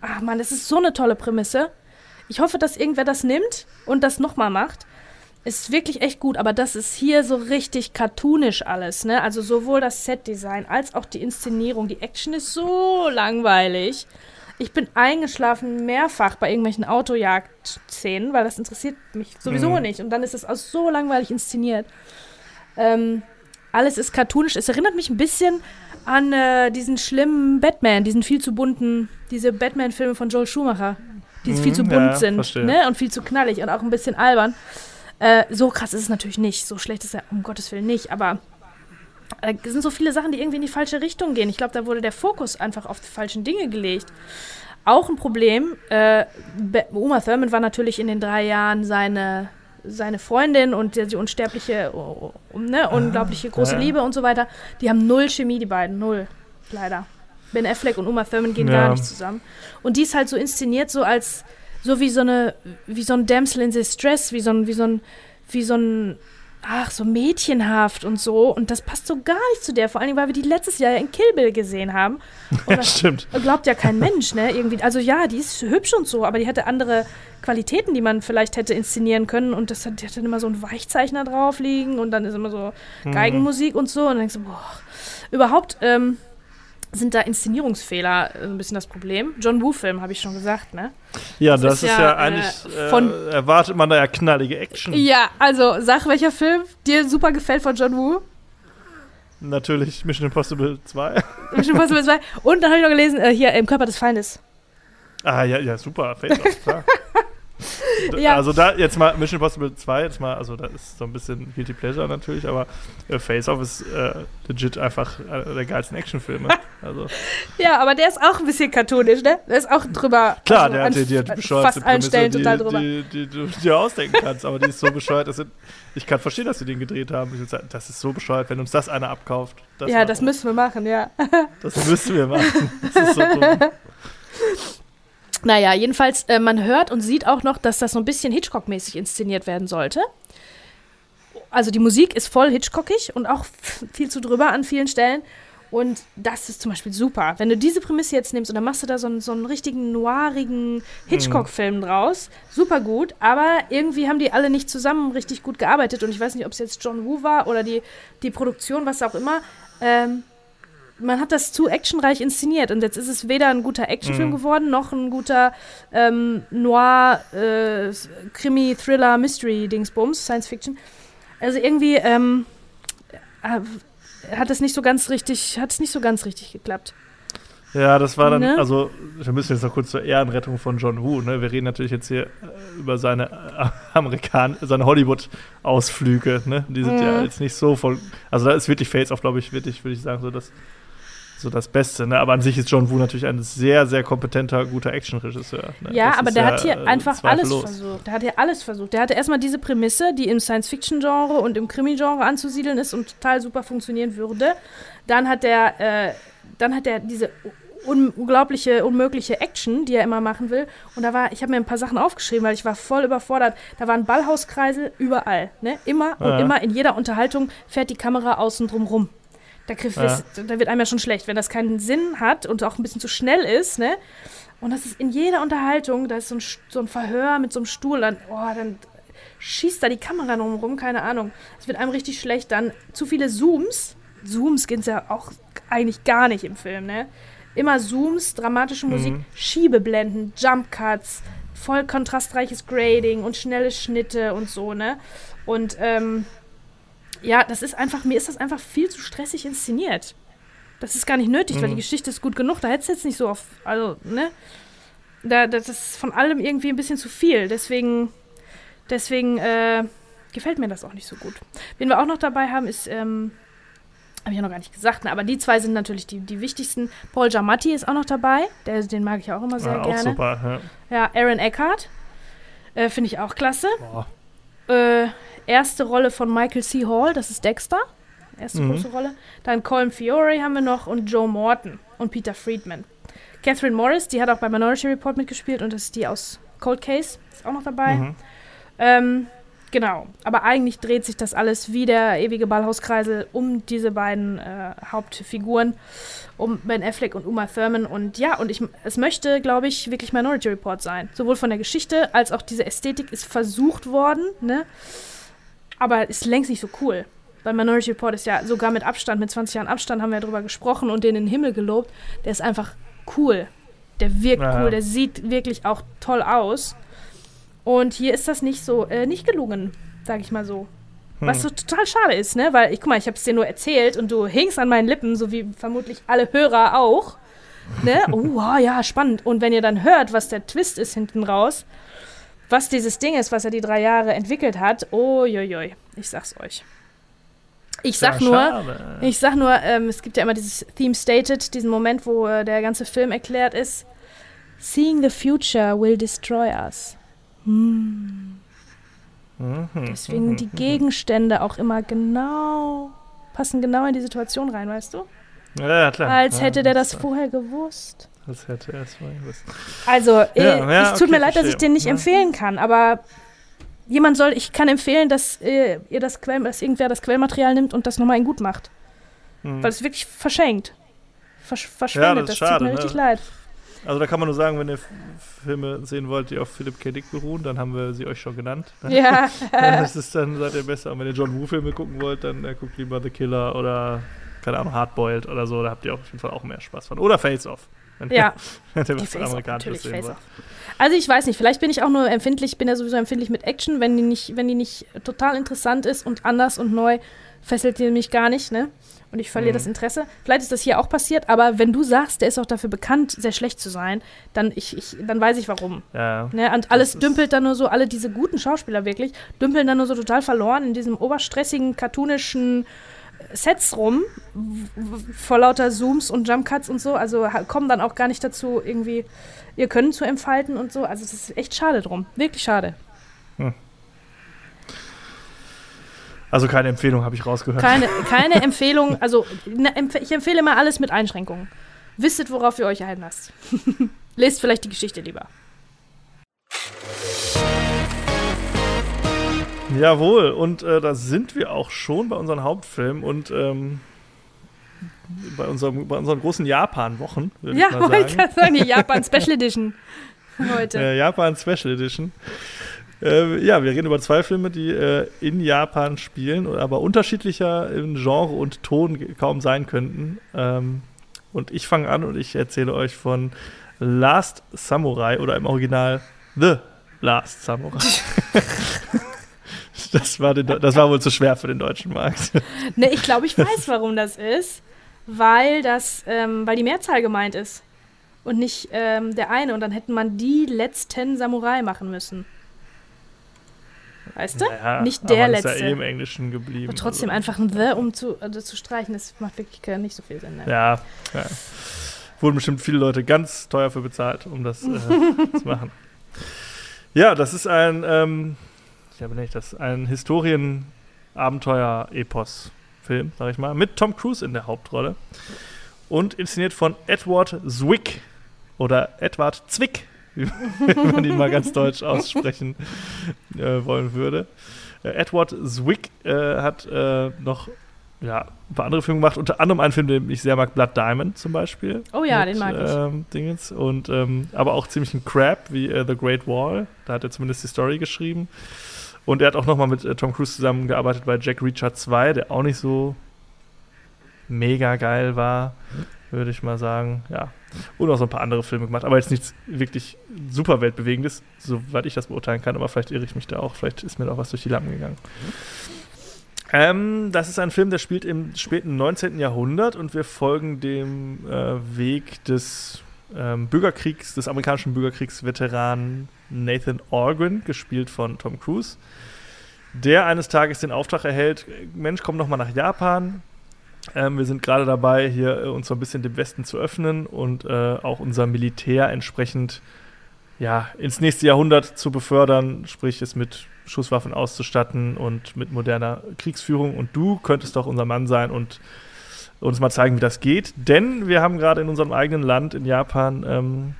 ach man, das ist so eine tolle Prämisse. Ich hoffe, dass irgendwer das nimmt und das nochmal macht. Es ist wirklich echt gut, aber das ist hier so richtig cartoonisch alles, ne? Also sowohl das Setdesign als auch die Inszenierung. Die Action ist so langweilig. Ich bin eingeschlafen mehrfach bei irgendwelchen Autojagd-Szenen, weil das interessiert mich sowieso Mhm. nicht. Und dann ist es auch so langweilig inszeniert. Ähm, alles ist cartoonisch. Es erinnert mich ein bisschen an äh, diesen schlimmen Batman, diesen viel zu bunten, diese Batman-Filme von Joel Schumacher, die viel Mhm, zu bunt ja, sind verstehe. ne? und viel zu knallig und auch ein bisschen albern. Äh, so krass ist es natürlich nicht. So schlecht ist er um Gottes Willen nicht, aber es sind so viele Sachen, die irgendwie in die falsche Richtung gehen. Ich glaube, da wurde der Fokus einfach auf die falschen Dinge gelegt. Auch ein Problem, äh, Uma Thurman war natürlich in den drei Jahren seine, seine Freundin und die, die unsterbliche, oh, oh, ne, unglaubliche große ja. Liebe und so weiter. Die haben null Chemie, die beiden, null, leider. Ben Affleck und Uma Thurman gehen Ja. gar nicht zusammen. Und die ist halt so inszeniert, so als, so wie so eine, wie so ein Damsel in Distress, wie so ein, wie so ein, wie so ein, ach, so mädchenhaft und so. Und das passt so gar nicht zu der, vor allen Dingen, weil wir die letztes Jahr in Kill Bill gesehen haben. Und Ja, das stimmt. glaubt ja kein Mensch, ne? Irgendwie, also ja, die ist hübsch und so, aber die hatte andere Qualitäten, die man vielleicht hätte inszenieren können. Und das hat, die hat dann immer so einen Weichzeichner drauf liegen und dann ist immer so Mhm. Geigenmusik und so. Und dann denkst du, boah, überhaupt ähm, sind da Inszenierungsfehler äh, ein bisschen das Problem. John Woo-Film, habe ich schon gesagt, ne? Ja, Das das, ist ist, ja, ja, äh, eigentlich, äh, von- erwartet man da ja knallige Action. Ja, also sag, welcher Film dir super gefällt von John Woo? Natürlich Mission Impossible 2. Mission Impossible 2. Und dann habe ich noch gelesen, äh, hier, im Körper des Feindes. ah, ja, ja, super. Face Off, klar. Ja. Also da jetzt mal Mission Impossible 2, jetzt mal, also da ist so ein bisschen Guilty Pleasure natürlich, aber äh, Face Off ist äh, legit einfach einer der geilsten Actionfilme. Also Ja, aber der ist auch ein bisschen cartoonisch, ne? Der ist auch drüber. klar, also der an hat die, die, hat die Fast allen Stellen die, total drüber. Die, die, die du dir ausdenken kannst, aber die ist so bescheuert. Das sind, ich kann verstehen, dass sie den gedreht haben. Sagen, Das ist so bescheuert, wenn uns das einer abkauft. Das ja, das wir. müssen wir machen, ja. Das müssen wir machen. Das ist so dumm. Naja, jedenfalls, äh, man hört und sieht auch noch, dass das so ein bisschen Hitchcock-mäßig inszeniert werden sollte. Also die Musik ist voll Hitchcockig und auch viel zu drüber an vielen Stellen. Und das ist zum Beispiel super. Wenn du diese Prämisse jetzt nimmst und dann machst du da so einen, so einen richtigen noirigen Hitchcock-Film draus, super gut. Aber irgendwie haben die alle nicht zusammen richtig gut gearbeitet. Und ich weiß nicht, ob es jetzt John Woo war oder die, die Produktion, was auch immer. Ähm, man hat das zu actionreich inszeniert und jetzt ist es weder ein guter Actionfilm Mhm. geworden, noch ein guter ähm, Noir, äh, Krimi, Thriller, Mystery, Dingsbums, Science Fiction. Also irgendwie ähm, äh, hat es nicht so ganz richtig, hat es nicht so ganz richtig geklappt. Ja, das war dann, Ne? also wir müssen jetzt noch kurz zur Ehrenrettung von John Woo. Ne? Wir reden natürlich jetzt hier äh, über seine äh, Amerikan seine Hollywood-Ausflüge. Ne? Die sind ja Mhm. jetzt nicht so voll. Also da ist wirklich Face Off, glaube ich, wirklich, würde ich sagen, so das, so das Beste. Ne? Aber an sich ist John Woo natürlich ein sehr, sehr kompetenter, guter Actionregisseur. Ne? Ja, Das aber der ja, hat hier äh, einfach alles zweifellos. versucht. Der hat hier alles versucht. Der hatte erstmal diese Prämisse, die im Science-Fiction-Genre und im Krimi-Genre anzusiedeln ist und total super funktionieren würde. Dann hat der, äh, dann hat er diese un unglaubliche, unmögliche Action, die er immer machen will. Und da war, ich habe mir ein paar Sachen aufgeschrieben, weil ich war voll überfordert. Da waren Ballhauskreisel überall, ne? Immer und Ja. immer in jeder Unterhaltung fährt die Kamera außen drum rum. Da, Ja. da wird einem ja schon schlecht, wenn das keinen Sinn hat und auch ein bisschen zu schnell ist, ne? Und das ist in jeder Unterhaltung, da ist so ein, so ein Verhör mit so einem Stuhl, dann, oh, dann schießt da die Kamera drum rum, keine Ahnung. Es wird einem richtig schlecht. Dann zu viele Zooms. Zooms gehen ja auch eigentlich gar nicht im Film, ne? Immer Zooms, dramatische Musik, Mhm. Schiebeblenden, Jump Cuts, voll kontrastreiches Grading und schnelle Schnitte und so, ne? Und ähm, ja, das ist einfach, mir ist das einfach viel zu stressig inszeniert. Das ist gar nicht nötig, weil die Mhm. Geschichte ist gut genug. Da hättest du jetzt nicht so auf, also, ne? Da, das ist von allem irgendwie ein bisschen zu viel. Deswegen, deswegen äh, gefällt mir das auch nicht so gut. Wen wir auch noch dabei haben, ist, ähm, habe ich ja noch gar nicht gesagt, ne? aber die zwei sind natürlich die, die wichtigsten. Paul Giamatti ist auch noch dabei. Der, den mag ich auch immer sehr Ja, auch gerne. super. Ja. Ja, Aaron Eckhart. Äh, Finde ich auch klasse. Boah. Äh, erste Rolle von Michael C. Hall, das ist Dexter. Erste Mhm. große Rolle. Dann Colin Fiore haben wir noch und Joe Morton und Peter Friedman. Catherine Morris, die hat auch bei Minority Report mitgespielt und das ist die aus Cold Case, ist auch noch dabei. Mhm. Ähm, genau. Aber eigentlich dreht sich das alles wie der ewige Ballhauskreisel um diese beiden äh, Hauptfiguren, um Ben Affleck und Uma Thurman. Und ja, und ich, es möchte, glaube ich, wirklich Minority Report sein. Sowohl von der Geschichte als auch diese Ästhetik ist versucht worden, ne? Aber ist längst nicht so cool. Weil Minority Report ist ja sogar mit Abstand, mit 20 Jahren Abstand haben wir darüber gesprochen und den in den Himmel gelobt. Der ist einfach cool. Der wirkt Ja. cool, der sieht wirklich auch toll aus. Und hier ist das nicht so, äh, nicht gelungen, sag ich mal so. Was so total schade ist, ne? Weil, ich guck mal, ich hab's dir nur erzählt und du hingst an meinen Lippen, so wie vermutlich alle Hörer auch. Ne? Oh, wow, ja, spannend. Und wenn ihr dann hört, was der Twist ist hinten raus, was dieses Ding ist, was er die drei Jahre entwickelt hat, oh, joi, ich sag's euch. Ich sag Ja, nur, schade. ich sag nur, ähm, es gibt ja immer dieses Theme Stated, diesen Moment, wo äh, der ganze Film erklärt ist. Seeing the future will destroy us. Hm. Deswegen die Gegenstände auch immer genau, passen genau in die Situation rein, weißt du? Ja, ja, klar. Als ja, hätte der das das vorher gewusst. Das hätte er es mal gewusst. Also, äh, Ja, ja, es tut okay, mir leid, dass ich den nicht Ja. empfehlen kann, aber jemand soll, ich kann empfehlen, dass äh, ihr das Quell, dass irgendwer das Quellmaterial nimmt und das nochmal in gut macht. Mhm. Weil es wirklich verschenkt. Versch verschwendet. das ist das schade, tut mir ne? richtig leid. Also da kann man nur sagen, wenn ihr Filme sehen wollt, die auf Philip K. Dick beruhen, dann haben wir sie euch schon genannt. Ja, Dann ist es dann seid ihr besser. Und wenn ihr John Woo-Filme gucken wollt, dann äh, guckt lieber The Killer oder keine Ahnung, Hardboiled oder so. Da habt ihr auf jeden Fall auch mehr Spaß von. Oder Face Off. Wenn ja. ihr Die was Amerikanisches sehen. Also ich weiß nicht, vielleicht bin ich auch nur empfindlich, ich bin ja sowieso empfindlich mit Action, wenn die nicht, wenn die nicht total interessant ist und anders und neu, fesselt die mich gar nicht, ne? Und ich verliere Mhm. das Interesse. Vielleicht ist das hier auch passiert, aber wenn du sagst, der ist auch dafür bekannt, sehr schlecht zu sein, dann, ich, ich, dann weiß ich warum. Ja. Ne? Und alles dümpelt dann nur so, alle diese guten Schauspieler wirklich, dümpeln dann nur so total verloren in diesem oberstressigen, cartoonischen Sets rum, vor lauter Zooms und Jumpcuts und so. Also kommen dann auch gar nicht dazu, irgendwie ihr Können zu entfalten und so. Also es ist echt schade drum. Wirklich schade. Also keine Empfehlung, habe ich rausgehört. Keine, keine Empfehlung. Also ich empfehle immer alles mit Einschränkungen. Wisset, worauf ihr euch einlasst. Lest vielleicht die Geschichte lieber. Jawohl, und äh, da sind wir auch schon bei unseren Hauptfilmen und ähm, bei, unserem, bei unseren großen Japan-Wochen, Ja, ich wollte ich sagen. gerade sagen, die Japan Special Edition heute. Äh, Japan Special Edition. Äh, ja, wir reden über zwei Filme, die äh, in Japan spielen, aber unterschiedlicher in Genre und Ton kaum sein könnten. Ähm, und ich fange an und ich erzähle euch von Last Samurai oder im Original The Last Samurai. das, war den, das war wohl zu schwer für den deutschen Markt. Ne, ich glaube, ich weiß, warum das ist. Weil das, ähm, weil die Mehrzahl gemeint ist. Und nicht ähm, der eine. Und dann hätten man die letzten Samurai machen müssen. Weißt du? Naja, nicht der aber letzte. Ist ja eh im Englischen geblieben. Aber trotzdem also. einfach ein The, um zu, also zu streichen, das macht wirklich nicht so viel Sinn. Ne? Ja, ja. Wurden bestimmt viele Leute ganz teuer für bezahlt, um das äh, zu machen. Ja, das ist ein, ähm, ja, bin ich das, ein Historien-Abenteuer-Epos-Film, sag ich mal, mit Tom Cruise in der Hauptrolle. und inszeniert von Edward Zwick oder Edward Zwick, wie man ihn mal ganz deutsch aussprechen äh, wollen würde. Äh, Edward Zwick äh, hat äh, noch ja, ein paar andere Filme gemacht, unter anderem einen Film, den ich sehr mag, Blood Diamond zum Beispiel. Oh ja, mit, den mag ich. Ähm, Dingens. Und, ähm, aber auch ziemlich ein Crap wie äh, The Great Wall. Da hat er zumindest die Story geschrieben. Und er hat auch nochmal mit äh, Tom Cruise zusammengearbeitet bei Jack Reacher 2, der auch nicht so mega geil war, würde ich mal sagen. Ja. Und auch so ein paar andere Filme gemacht, aber jetzt nichts wirklich super weltbewegendes, soweit ich das beurteilen kann. Aber vielleicht irre ich mich da auch. Vielleicht ist mir da auch was durch die Lampen gegangen. Ähm, das ist ein Film, der spielt im späten 19. Jahrhundert und wir folgen dem äh, Weg des ähm, Bürgerkriegs, des amerikanischen Bürgerkriegsveteranen Nathan Organ, gespielt von Tom Cruise, der eines Tages den Auftrag erhält: Mensch, komm noch mal nach Japan. Ähm, wir sind gerade dabei, hier äh, uns so ein bisschen dem Westen zu öffnen und äh, auch unser Militär entsprechend ja, ins nächste Jahrhundert zu befördern, sprich es mit Schusswaffen auszustatten und mit moderner Kriegsführung. Und du könntest doch unser Mann sein und uns mal zeigen, wie das geht. Denn wir haben gerade in unserem eigenen Land, in Japan, ähm,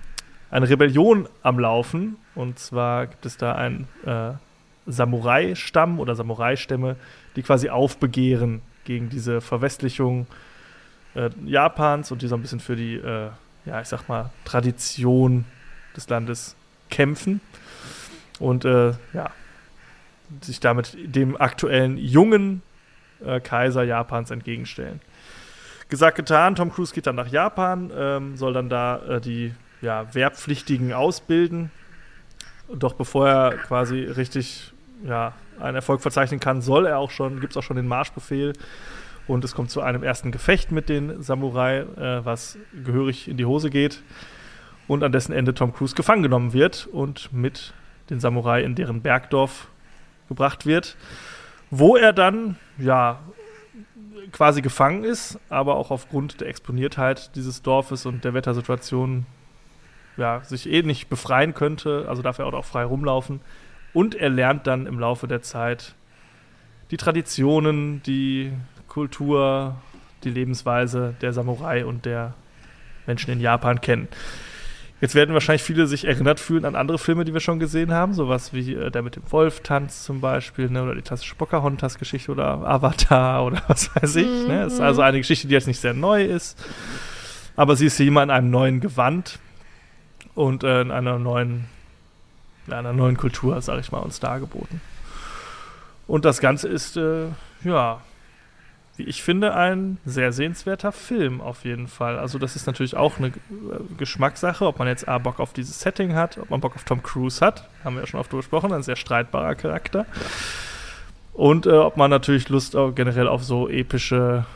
eine Rebellion am Laufen. Und zwar gibt es da einen äh, Samurai-Stamm oder Samurai-Stämme, die quasi aufbegehren gegen diese Verwestlichung äh, Japans und die so ein bisschen für die, äh, ja, ich sag mal, Tradition des Landes kämpfen. Und äh, ja, sich damit dem aktuellen jungen äh, Kaiser Japans entgegenstellen. Gesagt, getan, Tom Cruise geht dann nach Japan, ähm, soll dann da äh, die ja, Wehrpflichtigen ausbilden. Doch bevor er quasi richtig ja, einen Erfolg verzeichnen kann, soll er auch schon, gibt es auch schon den Marschbefehl. Und es kommt zu einem ersten Gefecht mit den Samurai, äh, was gehörig in die Hose geht. Und an dessen Ende Tom Cruise gefangen genommen wird und mit den Samurai in deren Bergdorf gebracht wird, wo er dann, ja, quasi gefangen ist, aber auch aufgrund der Exponiertheit dieses Dorfes und der Wettersituation ja, sich eh nicht befreien könnte, also darf er auch frei rumlaufen. Und er lernt dann im Laufe der Zeit die Traditionen, die Kultur, die Lebensweise der Samurai und der Menschen in Japan kennen. Jetzt werden wahrscheinlich viele sich erinnert fühlen an andere Filme, die wir schon gesehen haben, sowas wie äh, der mit dem Wolf-Tanz zum Beispiel, ne, oder die klassische Pocahontas-Geschichte oder Avatar oder was weiß ich. Mhm. Ne? Das ist also eine Geschichte, die jetzt nicht sehr neu ist, aber sie ist hier immer in einem neuen Gewand und äh, in einer neuen, in einer neuen Kultur, sage ich mal, uns dargeboten. Und das Ganze ist, äh, ja, wie ich finde, ein sehr sehenswerter Film auf jeden Fall. Also das ist natürlich auch eine äh, Geschmackssache, ob man jetzt A, Bock auf dieses Setting hat, ob man Bock auf Tom Cruise hat, haben wir ja schon oft besprochen, ein sehr streitbarer Charakter. Und äh, ob man natürlich Lust generell auf so epische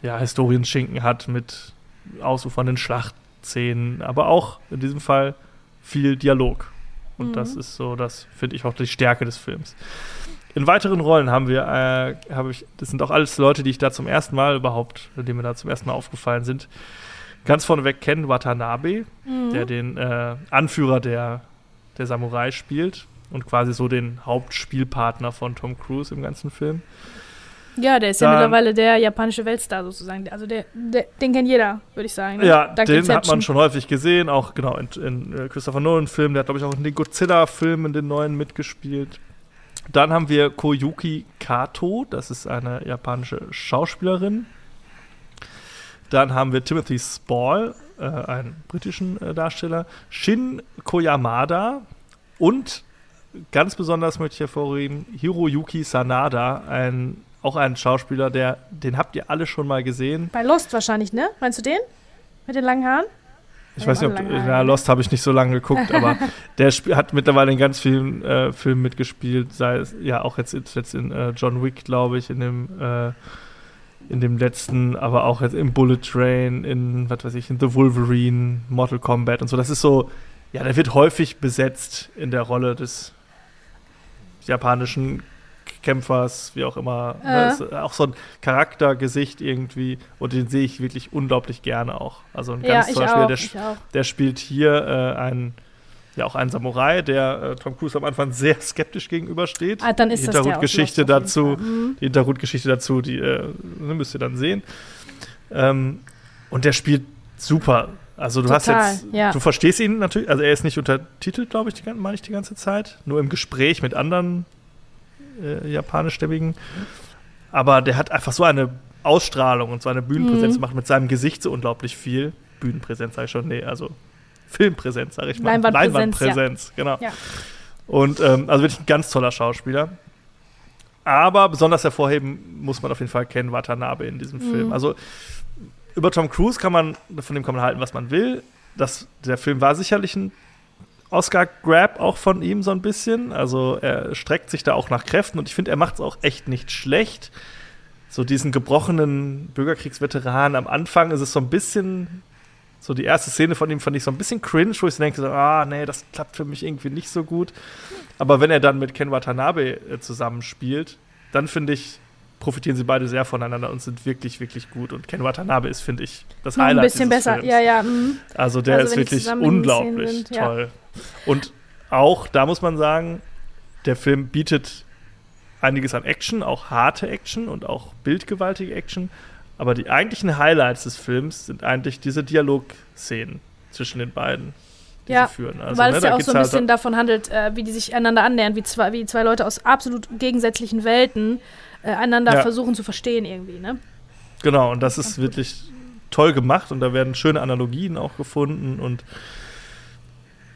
ja, Historienschinken hat mit ausufernden Schlachtszenen, aber auch in diesem Fall viel Dialog. Und mhm. das ist so, das finde ich auch die Stärke des Films. In weiteren Rollen haben wir, äh, habe ich, das sind auch alles Leute, die ich da zum ersten Mal überhaupt, die mir da zum ersten Mal aufgefallen sind. Ganz vorneweg Ken Watanabe, mhm. der den äh, Anführer der, der Samurai spielt und quasi so den Hauptspielpartner von Tom Cruise im ganzen Film. Ja, der ist Dann, ja mittlerweile der japanische Weltstar sozusagen. Also der, der den kennt jeder, würde ich sagen. Ne? Ja, Dank den hat man schon häufig gesehen, auch genau in, in äh, Christopher Nolan-Filmen. Der hat, glaube ich, auch in den Godzilla-Filmen, den neuen, mitgespielt. Dann haben wir Koyuki Kato, das ist eine japanische Schauspielerin. Dann haben wir Timothy Spall, äh, einen britischen äh, Darsteller. Shin Koyamada und ganz besonders möchte ich hervorheben, Hiroyuki Sanada, ein, auch ein Schauspieler, der, den habt ihr alle schon mal gesehen. Bei Lost wahrscheinlich, ne? Meinst du den? Mit den langen Haaren? Ich weiß nicht, ob du, ja, Lost habe ich nicht so lange geguckt, aber der hat mittlerweile in ganz vielen äh, Filmen mitgespielt, sei es ja auch jetzt, jetzt in äh, John Wick, glaube ich, in dem äh, in dem letzten, aber auch jetzt im Bullet Train, in was weiß ich, in The Wolverine, Mortal Kombat und so. Das ist so, ja, der wird häufig besetzt in der Rolle des japanischen Kämpfers, wie auch immer. Äh. auch so ein Charaktergesicht irgendwie und den sehe ich wirklich unglaublich gerne auch. Also ein ganz ja, toller Spieler, der, der, spielt hier äh, einen ja auch einen Samurai, der äh, Tom Cruise am Anfang sehr skeptisch gegenübersteht. Ah, dann ist die Hintergrundgeschichte dazu, mhm. die Hintergrundgeschichte dazu, die äh, müsst ihr dann sehen. Ähm, Und der spielt super. Also du Total, hast jetzt, ja. du verstehst ihn natürlich, also er ist nicht untertitelt, glaube ich, die, meine ich die ganze Zeit, nur im Gespräch mit anderen äh, japanischstämmigen. Aber der hat einfach so eine Ausstrahlung und so eine Bühnenpräsenz, Mhm. macht mit seinem Gesicht so unglaublich viel. Bühnenpräsenz sage ich schon, nee, also Filmpräsenz sage ich mal. Leinwandpräsenz, Leinwandpräsenz, genau. Ja. Und ähm, also wirklich ein ganz toller Schauspieler. Aber besonders hervorheben muss man auf jeden Fall Ken Watanabe in diesem Mhm. Film. Also über Tom Cruise kann man, von dem kann man halten, was man will. Das, der Film war sicherlich ein Oscar-Grab auch von ihm so ein bisschen. Also er streckt sich da auch nach Kräften und ich finde, er macht es auch echt nicht schlecht. So diesen gebrochenen Bürgerkriegsveteran am Anfang ist es so ein bisschen, so die erste Szene von ihm fand ich so ein bisschen cringe, wo ich so denke, so, ah, nee, das klappt für mich irgendwie nicht so gut. Aber wenn er dann mit Ken Watanabe äh, zusammenspielt, dann finde ich, profitieren sie beide sehr voneinander und sind wirklich, wirklich gut. Und Ken Watanabe ist, finde ich, das Noch ein Highlight bisschen besser. Films. Ja, ja. mhm. Also der Also ist wirklich unglaublich sind, ja. Und auch da muss man sagen, der Film bietet einiges an Action, auch harte Action und auch bildgewaltige Action. Aber die eigentlichen Highlights des Films sind eigentlich diese Dialogszenen zwischen den beiden, die Ja, sie führen. Also, Weil ne, es ja auch so ein halt- bisschen davon handelt, äh, wie die sich einander annähern, wie zwei, wie zwei Leute aus absolut gegensätzlichen Welten äh, einander Ja. versuchen zu verstehen irgendwie, ne? Genau, und das ist wirklich toll gemacht und da werden schöne Analogien auch gefunden und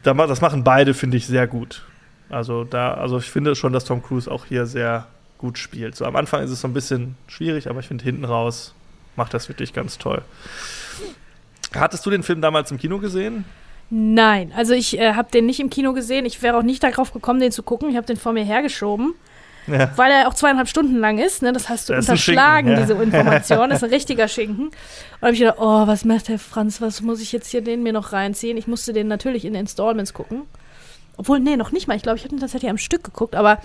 das machen beide, finde ich, sehr gut. Also da, also ich finde schon, dass Tom Cruise auch hier sehr gut spielt. So am Anfang ist es so ein bisschen schwierig, aber ich finde hinten raus macht das wirklich ganz toll. Hattest du den Film damals im Kino gesehen? Nein, also ich äh, habe den nicht im Kino gesehen. Ich wäre auch nicht darauf gekommen, den zu gucken. Ich habe den vor mir hergeschoben, Ja. weil er auch zweieinhalb Stunden lang ist. Ne? Das hast du Das unterschlagen, Schinken, ja. diese Information. Das ist ein richtiger Schinken. Und habe ich gedacht, oh, was macht der Franz? Was muss ich jetzt hier den mir noch reinziehen? Ich musste den natürlich in Installments gucken. Obwohl, nee, noch nicht mal. Ich glaube, ich habe den tatsächlich am Stück geguckt. Aber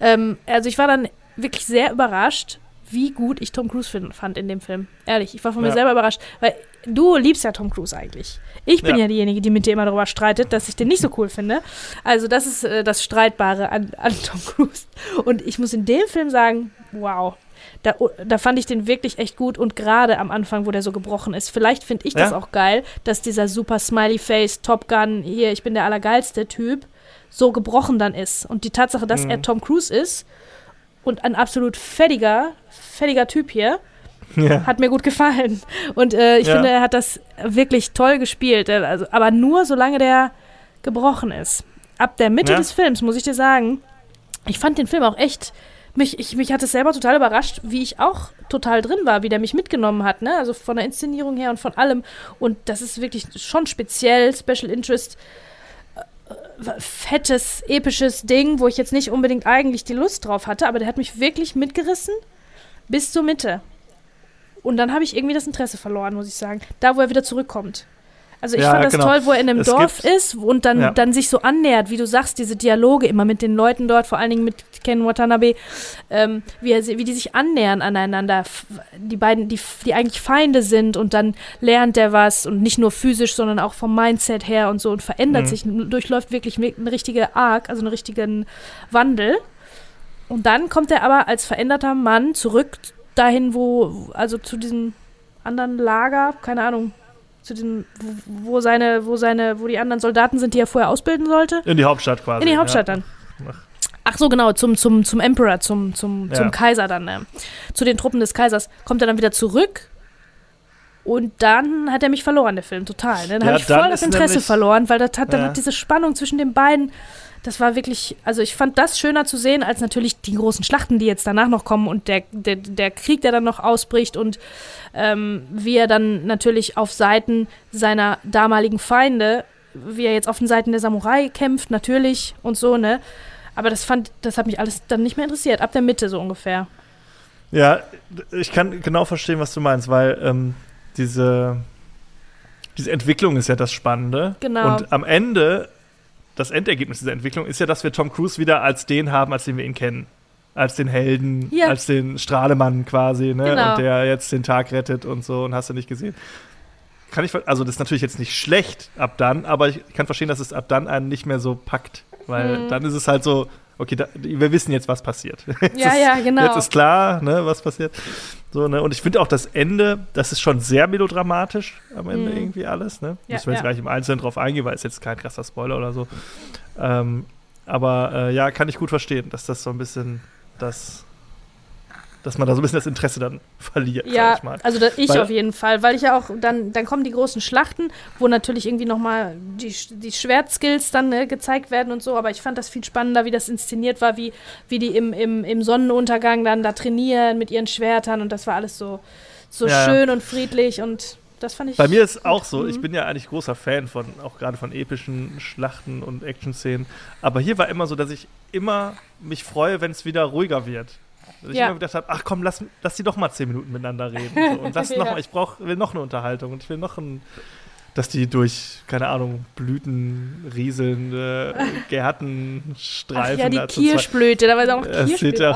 ähm, also ich war dann wirklich sehr überrascht, wie gut ich Tom Cruise fin- fand in dem Film. Ehrlich, ich war von mir Ja. selber überrascht. Weil du liebst ja Tom Cruise eigentlich. Ich bin Ja. ja, diejenige, die mit dir immer darüber streitet, dass ich den nicht so cool finde. Also das ist äh, das Streitbare an, an Tom Cruise. Und ich muss in dem Film sagen, wow. Da, da fand ich den wirklich echt gut und gerade am Anfang, wo der so gebrochen ist. Vielleicht finde ich das Ja. auch geil, dass dieser super Smiley Face, Top Gun, hier, ich bin der allergeilste Typ, so gebrochen dann ist. Und die Tatsache, dass Mhm. er Tom Cruise ist und ein absolut fettiger, fettiger Typ hier, Ja. hat mir gut gefallen. Und äh, ich Ja. finde, er hat das wirklich toll gespielt. Äh, Also, aber nur solange der gebrochen ist. Ab der Mitte Ja. des Films, muss ich dir sagen, ich fand den Film auch echt. Mich, ich, mich hat es selber total überrascht, wie ich auch total drin war, wie der mich mitgenommen hat, ne? Also von der Inszenierung her und von allem. Und das ist wirklich schon speziell, Special Interest, äh, fettes, episches Ding, wo ich jetzt nicht unbedingt eigentlich die Lust drauf hatte, aber der hat mich wirklich mitgerissen bis zur Mitte. Und dann habe ich irgendwie das Interesse verloren, muss ich sagen. Da, wo er wieder zurückkommt. Also ich Ja, fand das genau. toll, wo er in einem Es Dorf gibt- ist und dann, Ja. dann sich so annähert, wie du sagst, diese Dialoge immer mit den Leuten dort, vor allen Dingen mit Ken Watanabe, ähm, wie, er, wie die sich annähern aneinander. Die beiden, die, die eigentlich Feinde sind und dann lernt er was und nicht nur physisch, sondern auch vom Mindset her und so und verändert Mhm. sich, durchläuft wirklich eine richtige Arc, also einen richtigen Wandel. Und dann kommt er aber als veränderter Mann zurück dahin, wo, also zu diesem anderen Lager, keine Ahnung, zu diesem, wo, wo seine, wo seine, wo die anderen Soldaten sind, die er vorher ausbilden sollte. In die Hauptstadt quasi. In die Hauptstadt ja. dann. Ach. Ach so, genau, zum, zum, zum Emperor, zum, zum, Ja. zum Kaiser dann, ne? zu den Truppen des Kaisers, kommt er dann wieder zurück. Und dann hat er mich verloren, der Film, total. Ne? Dann Ja, habe ich voll das Interesse nämlich- verloren, weil das hat dann Ja. hat diese Spannung zwischen den beiden, das war wirklich, also ich fand das schöner zu sehen, als natürlich die großen Schlachten, die jetzt danach noch kommen und der, der, der Krieg, der dann noch ausbricht und ähm, wie er dann natürlich auf Seiten seiner damaligen Feinde, wie er jetzt auf den Seiten der Samurai kämpft, natürlich und so, ne? Aber das fand, das hat mich alles dann nicht mehr interessiert, ab der Mitte so ungefähr. Ja, ich kann genau verstehen, was du meinst, weil ähm, diese, diese Entwicklung ist ja das Spannende. Genau. Und am Ende, das Endergebnis dieser Entwicklung ist ja, dass wir Tom Cruise wieder als den haben, als den wir ihn kennen. Als den Helden, Ja. als den Strahlemann quasi, ne? Genau. Und der jetzt den Tag rettet und so und hast du nicht gesehen. Kann ich, also das ist natürlich jetzt nicht schlecht ab dann, aber ich kann verstehen, dass es ab dann einen nicht mehr so packt. Weil Mhm. dann ist es halt so, okay, da, wir wissen jetzt, was passiert. Jetzt Ja, ist, ja, genau. Jetzt ist klar, ne, was passiert. So, ne? Und ich finde auch das Ende, das ist schon sehr melodramatisch am Ende Mhm. irgendwie alles. Ne? Ja, Müssen wir jetzt ja. gar nicht im Einzelnen drauf eingehen, weil es jetzt kein krasser Spoiler oder so. Ähm, aber äh, ja, kann ich gut verstehen, dass das so ein bisschen das, dass man da so ein bisschen das Interesse dann verliert, sag Ja, ich mal. also ich Weil- auf jeden Fall, weil ich ja auch, dann, dann kommen die großen Schlachten, wo natürlich irgendwie nochmal die, die Schwertskills dann äh, gezeigt werden und so, aber ich fand das viel spannender, wie das inszeniert war, wie, wie die im, im, im Sonnenuntergang dann da trainieren mit ihren Schwertern und das war alles so, so Ja. schön und friedlich und das fand ich. Bei mir ist gut. auch so, ich Mhm. bin ja eigentlich großer Fan von, auch gerade von epischen Schlachten und Action-Szenen. Aber hier war immer so, dass ich immer mich freue, wenn es wieder ruhiger wird. Dass ich Ja. immer gedacht habe, ach komm, lass, lass die doch mal zehn Minuten miteinander reden. So. Und lass noch Ja. mal, ich brauch, will noch eine Unterhaltung und ich will noch ein, dass die durch, keine Ahnung, Blüten rieselnde Gärten Ach streifen. ja, die. Kirschblüte, da war auch Es sieht Kirschblüte.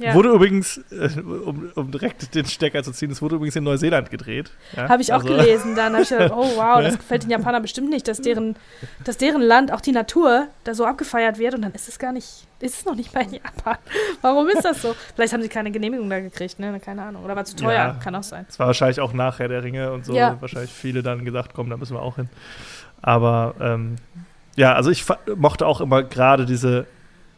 Ja. Wurde übrigens, äh, um, um direkt den Stecker zu ziehen, es wurde übrigens in Neuseeland gedreht. Ja? Habe ich auch Also- gelesen. Dann habe ich gedacht, oh wow, das gefällt den Japanern bestimmt nicht, dass deren, dass deren Land, auch die Natur, da so abgefeiert wird und dann ist es gar nicht, ist es noch nicht mal in Japan. Warum ist das so? Vielleicht haben sie keine Genehmigung da gekriegt, ne? Keine Ahnung. Oder war zu teuer, Ja. kann auch sein. Es war wahrscheinlich auch nachher der Ringe und so. Ja. Wahrscheinlich viele dann gesagt, komm, da müssen wir auch hin. Aber ähm, ja, also ich mochte auch immer gerade diese,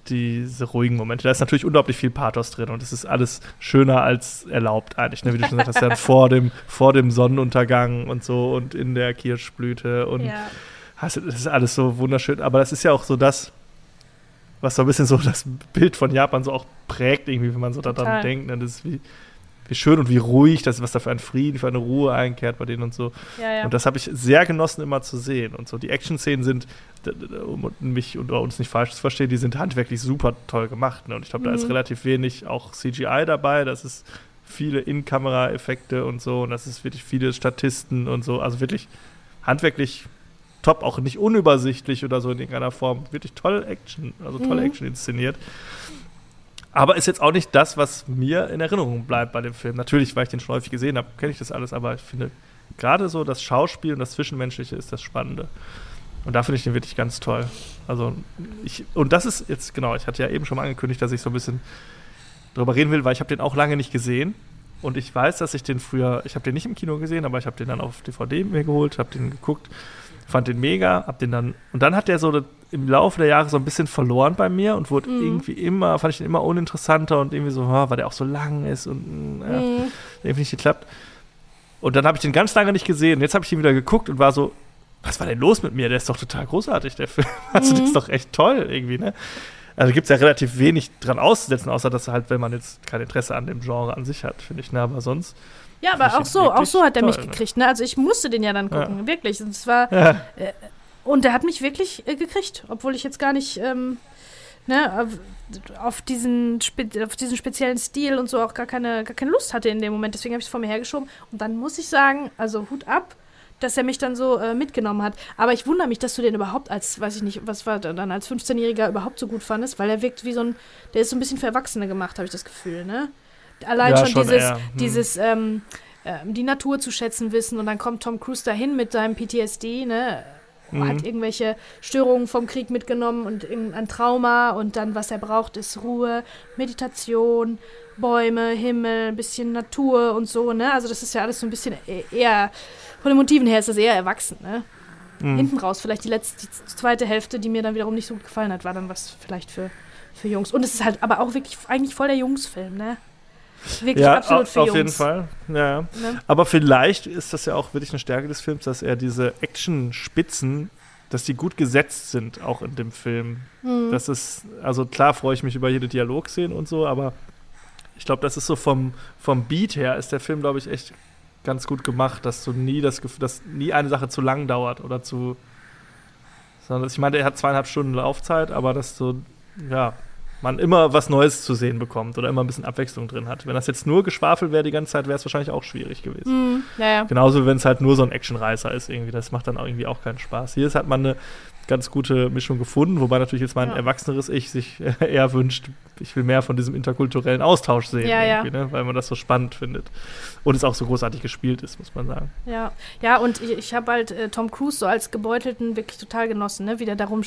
diese ruhigen Momente. Da ist natürlich unglaublich viel Pathos drin und es ist alles schöner als erlaubt eigentlich. Ne? Wie du schon gesagt hast, dann vor dem, vor dem Sonnenuntergang und so und in der Kirschblüte und Ja. das ist alles so wunderschön. Aber das ist ja auch so das, was so ein bisschen so das Bild von Japan so auch prägt, irgendwie, wenn man so daran denkt. Ne? Das ist wie, wie schön und wie ruhig, das, was da für ein Frieden, für eine Ruhe einkehrt bei denen und so. Ja, ja. Und das habe ich sehr genossen, immer zu sehen. Und so die Action-Szenen sind, um mich und uns nicht falsch zu verstehen, die sind handwerklich super toll gemacht. Ne? Und ich glaube, da ist Mhm. relativ wenig auch CGI dabei. Das ist viele In-Kamera-Effekte und so. Und das ist wirklich viele Statisten und so. Also wirklich handwerklich top, auch nicht unübersichtlich oder so in irgendeiner Form. Wirklich toll Action, also tolle Mhm. Action inszeniert. Aber ist jetzt auch nicht das, was mir in Erinnerung bleibt bei dem Film. Natürlich, weil ich den schon häufig gesehen habe, kenne ich das alles, aber ich finde gerade so das Schauspiel und das Zwischenmenschliche ist das Spannende. Und da finde ich den wirklich ganz toll. Also ich, und das ist jetzt, genau, ich hatte ja eben schon mal angekündigt, dass ich so ein bisschen drüber reden will, weil ich habe den auch lange nicht gesehen. Und ich weiß, dass ich den früher, ich habe den nicht im Kino gesehen, aber ich habe den dann auf DVD mir geholt, habe den geguckt, fand den mega, hab den dann, und dann hat der so im Laufe der Jahre so ein bisschen verloren bei mir und wurde Mhm. irgendwie immer, fand ich den immer uninteressanter und irgendwie so, ah, weil der auch so lang ist und mm, ja, Mhm. irgendwie nicht geklappt. Und dann habe ich den ganz lange nicht gesehen. Jetzt habe ich ihn wieder geguckt und war so, was war denn los mit mir? Der ist doch total großartig, der Film. Also, der Mhm. ist doch echt toll irgendwie, ne? Also gibt es ja relativ wenig dran auszusetzen, außer dass halt, wenn man jetzt kein Interesse an dem Genre an sich hat, finde ich. Ne? Aber sonst. Ja, aber auch so, auch so hat er mich toll, ne? gekriegt, ne? Also ich musste den ja dann Ja. gucken, wirklich. Und es war, Ja, Und der hat mich wirklich äh, gekriegt, obwohl ich jetzt gar nicht ähm, ne, auf, diesen, auf diesen speziellen Stil und so auch gar keine, gar keine Lust hatte in dem Moment. Deswegen habe ich es vor mir hergeschoben. Und dann muss ich sagen, also Hut ab, dass er mich dann so äh, mitgenommen hat. Aber ich wundere mich, dass du den überhaupt als, weiß ich nicht, was war dann als 15-Jähriger überhaupt so gut fandest, weil er wirkt wie so ein, der ist so ein bisschen für Erwachsene gemacht, habe ich das Gefühl, ne? Allein Ja, schon, schon dieses, eher, hm. dieses ähm, ähm, die Natur zu schätzen wissen und dann kommt Tom Cruise dahin mit seinem PTSD, ne? Mhm. Hat irgendwelche Störungen vom Krieg mitgenommen und irgendein Trauma und dann, was er braucht, ist Ruhe, Meditation, Bäume, Himmel, ein bisschen Natur und so, ne? Also das ist ja alles so ein bisschen e- eher, von den Motiven her ist das eher erwachsen, ne? Mhm. Hinten raus, vielleicht die letzte, die zweite Hälfte, die mir dann wiederum nicht so gut gefallen hat, war dann was vielleicht für, für Jungs. Und es ist halt aber auch wirklich eigentlich voll der Jungsfilm, ne? Wirklich ja, absolut auf, für auf Jungs. jeden Fall. Ja. Ne? Aber vielleicht ist das ja auch wirklich eine Stärke des Films, dass er diese Action-Spitzen, dass die gut gesetzt sind, auch in dem Film. Hm. Das ist, also klar freue ich mich über jede Dialogszene und so, aber ich glaube, das ist so vom, vom Beat her ist der Film, glaube ich, echt ganz gut gemacht, dass du nie das Gefühl, dass nie eine Sache zu lang dauert oder zu. Sondern ich meine, er hat zweieinhalb Stunden Laufzeit, aber dass so, ja, man immer was Neues zu sehen bekommt oder immer ein bisschen Abwechslung drin hat. Wenn das jetzt nur Geschwafel wäre die ganze Zeit, wäre es wahrscheinlich auch schwierig gewesen. Hm. Ja, ja. Genauso, wenn es halt nur so ein Actionreißer ist, irgendwie. Das macht dann auch irgendwie auch keinen Spaß. Hier ist halt man eine, ganz gute Mischung gefunden, wobei natürlich jetzt mein Ja. erwachseneres Ich sich eher wünscht, ich will mehr von diesem interkulturellen Austausch sehen, Ja, ja. Ne? weil man das so spannend findet. Und es auch so großartig gespielt ist, muss man sagen. Ja, ja, und ich, ich habe halt äh, Tom Cruise so als Gebeutelten wirklich total genossen, ne? wie der da rum,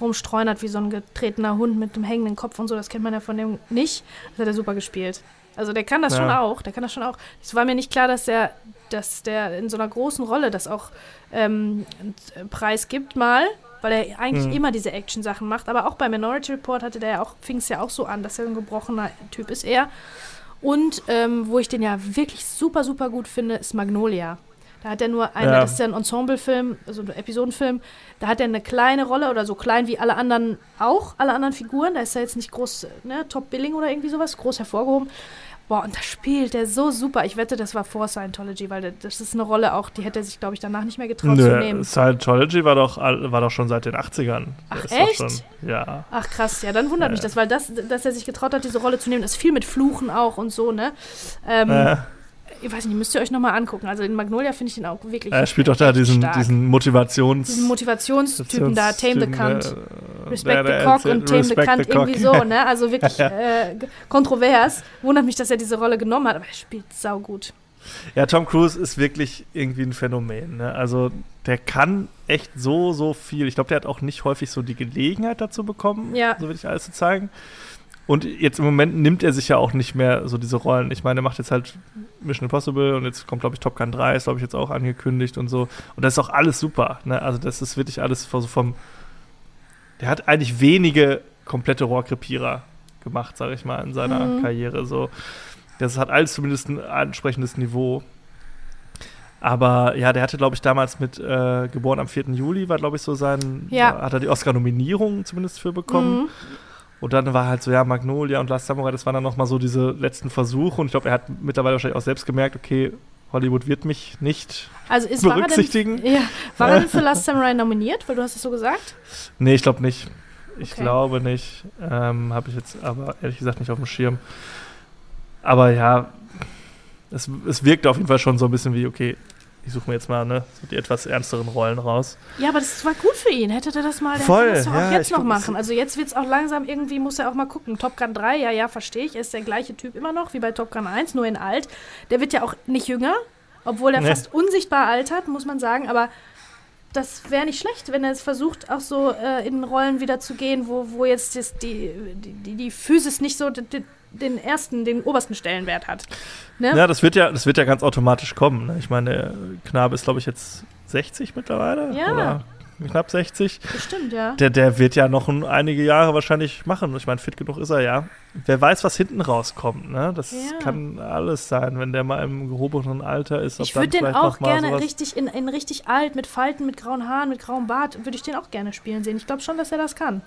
rumstreunert wie so ein getretener Hund mit einem hängenden Kopf und so. Das kennt man ja von dem nicht. Das hat er super gespielt. Also der kann das Ja. schon auch. Der kann das schon auch. Es war mir nicht klar, dass der, dass der in so einer großen Rolle das auch ähm, einen Preis gibt mal. Weil er eigentlich Mhm. immer diese Action-Sachen macht. Aber auch bei Minority Report hatte der ja auch, fing es ja auch so an, dass er ein gebrochener Typ ist er. Und ähm, wo ich den ja wirklich super, super gut finde, ist Magnolia. Da hat er nur eine, Ja. das ist ja ein Ensemblefilm, also ein Episodenfilm. Da hat er eine kleine Rolle oder so klein wie alle anderen auch, alle anderen Figuren. Da ist er jetzt nicht groß, ne, Top Billing oder irgendwie sowas, groß hervorgehoben. Boah, und da spielt er so super. Ich wette, das war vor Scientology, weil das ist eine Rolle auch, die hätte er sich, glaube ich, danach nicht mehr getraut zu Nö, nehmen. Scientology war doch, war doch schon seit den 80ern. Der Ach, echt? Schon, ja. Ach krass, ja, dann wundert Ja. mich das, weil das, dass er sich getraut hat, diese Rolle zu nehmen, ist viel mit Fluchen auch und so, ne? Ähm, Äh, Ich weiß nicht, müsst ihr euch nochmal angucken. Also in Magnolia finde ich ihn auch wirklich er spielt doch da diesen, stark. diesen Motivations... diesen Motivationstypen da, Tame the Cunt. Äh, Respect the Cock und Tame the Cunt irgendwie so, ne? Also wirklich äh, g- kontrovers. Wundert mich, dass er diese Rolle genommen hat, aber er spielt saugut. Ja, Tom Cruise ist wirklich irgendwie ein Phänomen. Ne? Also der kann echt so, so viel. Ich glaube, der hat auch nicht häufig so die Gelegenheit dazu bekommen, Ja. so will ich alles zu zeigen. Und jetzt im Moment nimmt er sich ja auch nicht mehr so diese Rollen. Ich meine, er macht jetzt halt Mission Impossible und jetzt kommt, glaube ich, Top Gun 3, ist, glaube ich, jetzt auch angekündigt und so. Und das ist auch alles super. Ne? Also das ist wirklich alles so vom... Der hat eigentlich wenige komplette Rohrkrepierer gemacht, sage ich mal, in seiner Mhm. Karriere. So. Das hat alles zumindest ein ansprechendes Niveau. Aber ja, der hatte, glaube ich, damals mit äh, geboren am 4. Juli, war, glaube ich, so sein, Ja. hat er die Oscar-Nominierung zumindest für bekommen. Mhm. Und dann war halt so, ja, Magnolia und Last Samurai, das waren dann nochmal so diese letzten Versuche. Und ich glaube, er hat mittlerweile wahrscheinlich auch selbst gemerkt, okay, Hollywood wird mich nicht. Also ist, war er, Berücksichtigen? denn, ja, war er denn für Last Samurai nominiert? Weil du hast es so gesagt. Nee, ich glaube nicht. Ich Okay. glaube nicht. Ähm, Habe ich jetzt aber ehrlich gesagt nicht auf dem Schirm. Aber ja, es, es wirkt auf jeden Fall schon so ein bisschen wie, okay, ich suche mir jetzt mal ne, so die etwas ernsteren Rollen raus. Ja, aber das war gut für ihn. Hätte er das mal, der Voll, kann das doch auch ja, jetzt noch guck- machen. Also jetzt wird es auch langsam irgendwie, muss er auch mal gucken. Top Gun 3, ja, ja, verstehe ich. Er ist der gleiche Typ immer noch wie bei Top Gun 1, nur in alt. Der wird ja auch nicht jünger, obwohl er Nee. fast unsichtbar altert, muss man sagen. Aber das wäre nicht schlecht, wenn er es versucht, auch so äh, in Rollen wieder zu gehen, wo, wo jetzt das, die, die, die, die Physis nicht so den, ersten, den obersten Stellenwert hat. Ne? Ja, das wird ja, das wird ja ganz automatisch kommen. Ne? Ich meine, der Knabe ist, glaube ich, jetzt 60 mittlerweile. Ja. Oder knapp 60. Bestimmt, ja. Der, der wird ja noch ein, einige Jahre wahrscheinlich machen. Ich meine, fit genug ist er ja. Wer weiß, was hinten rauskommt. Ne? Das Ja. kann alles sein, wenn der mal im gehobenen Alter ist. ob Ich würde den auch gerne richtig in, in richtig alt, mit Falten, mit grauen Haaren, mit grauem Bart, würde ich den auch gerne spielen sehen. Ich glaube schon, dass er das kann.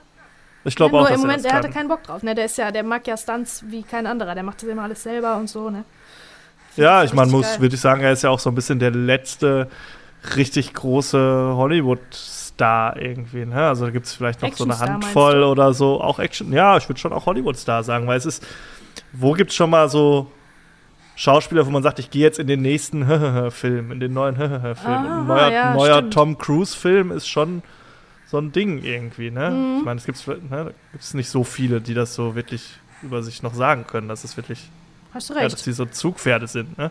Ich glaube ja, auch, nur dass im er Moment, das der kann. hatte keinen Bock drauf. Ne? Der ist ja, der mag ja Stunts wie kein anderer. Der macht das immer alles selber und so, ne? Ja, das ich meine, muss, würde ich sagen, er ist ja auch so ein bisschen der letzte richtig große Hollywood-Star irgendwie. Ne? Also da gibt es vielleicht noch so eine Handvoll oder so. Auch Action. Ja, ich würde schon auch Hollywood-Star sagen, weil es ist. Wo gibt es schon mal so Schauspieler, wo man sagt, ich gehe jetzt in den nächsten Film, in den neuen Film. Aha, Ein neuer, ja, neuer. Tom Cruise-Film ist schon so ein Ding irgendwie. Ne? Mhm. Ich meine, es gibt ne, gibt's nicht so viele, die das so wirklich über sich noch sagen können, dass es wirklich Hast du ja, dass recht. die so Zugpferde sind. Ne?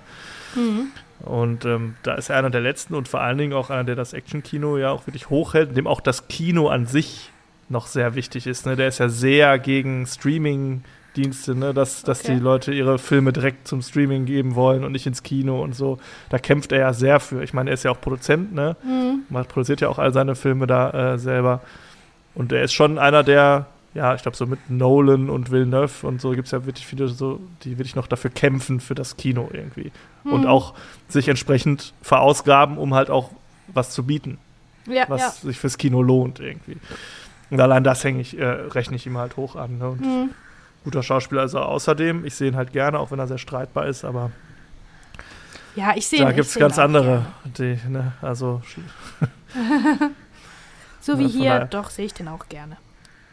Mhm. Und ähm, da ist er einer der letzten und vor allen Dingen auch einer, der das Action-Kino ja auch wirklich hochhält, dem auch das Kino an sich noch sehr wichtig ist. Ne? Der ist ja sehr gegen Streaming-Dienste, ne? dass, dass Okay. die Leute ihre Filme direkt zum Streaming geben wollen und nicht ins Kino und so. Da kämpft er ja sehr für. Ich meine, er ist ja auch Produzent, ne? Mhm. Man produziert ja auch all seine Filme da äh, selber. Und er ist schon einer der, ja, ich glaube, so mit Nolan und Villeneuve und so gibt es ja wirklich viele, so, die wirklich noch dafür kämpfen für das Kino irgendwie. Und Mhm. auch sich entsprechend verausgaben, um halt auch was zu bieten, Ja, was ja. sich fürs Kino lohnt irgendwie. Und allein das hänge ich, äh, rechne ich ihm halt hoch an. Ne? Und Mhm. Guter Schauspieler ist er außerdem. Ich sehe ihn halt gerne, auch wenn er sehr streitbar ist, aber Ja, ich sehe da ihn- gibt ich es ganz andere. Die, ne? Also, So wie Ja, hier, daher. doch, sehe ich den auch gerne.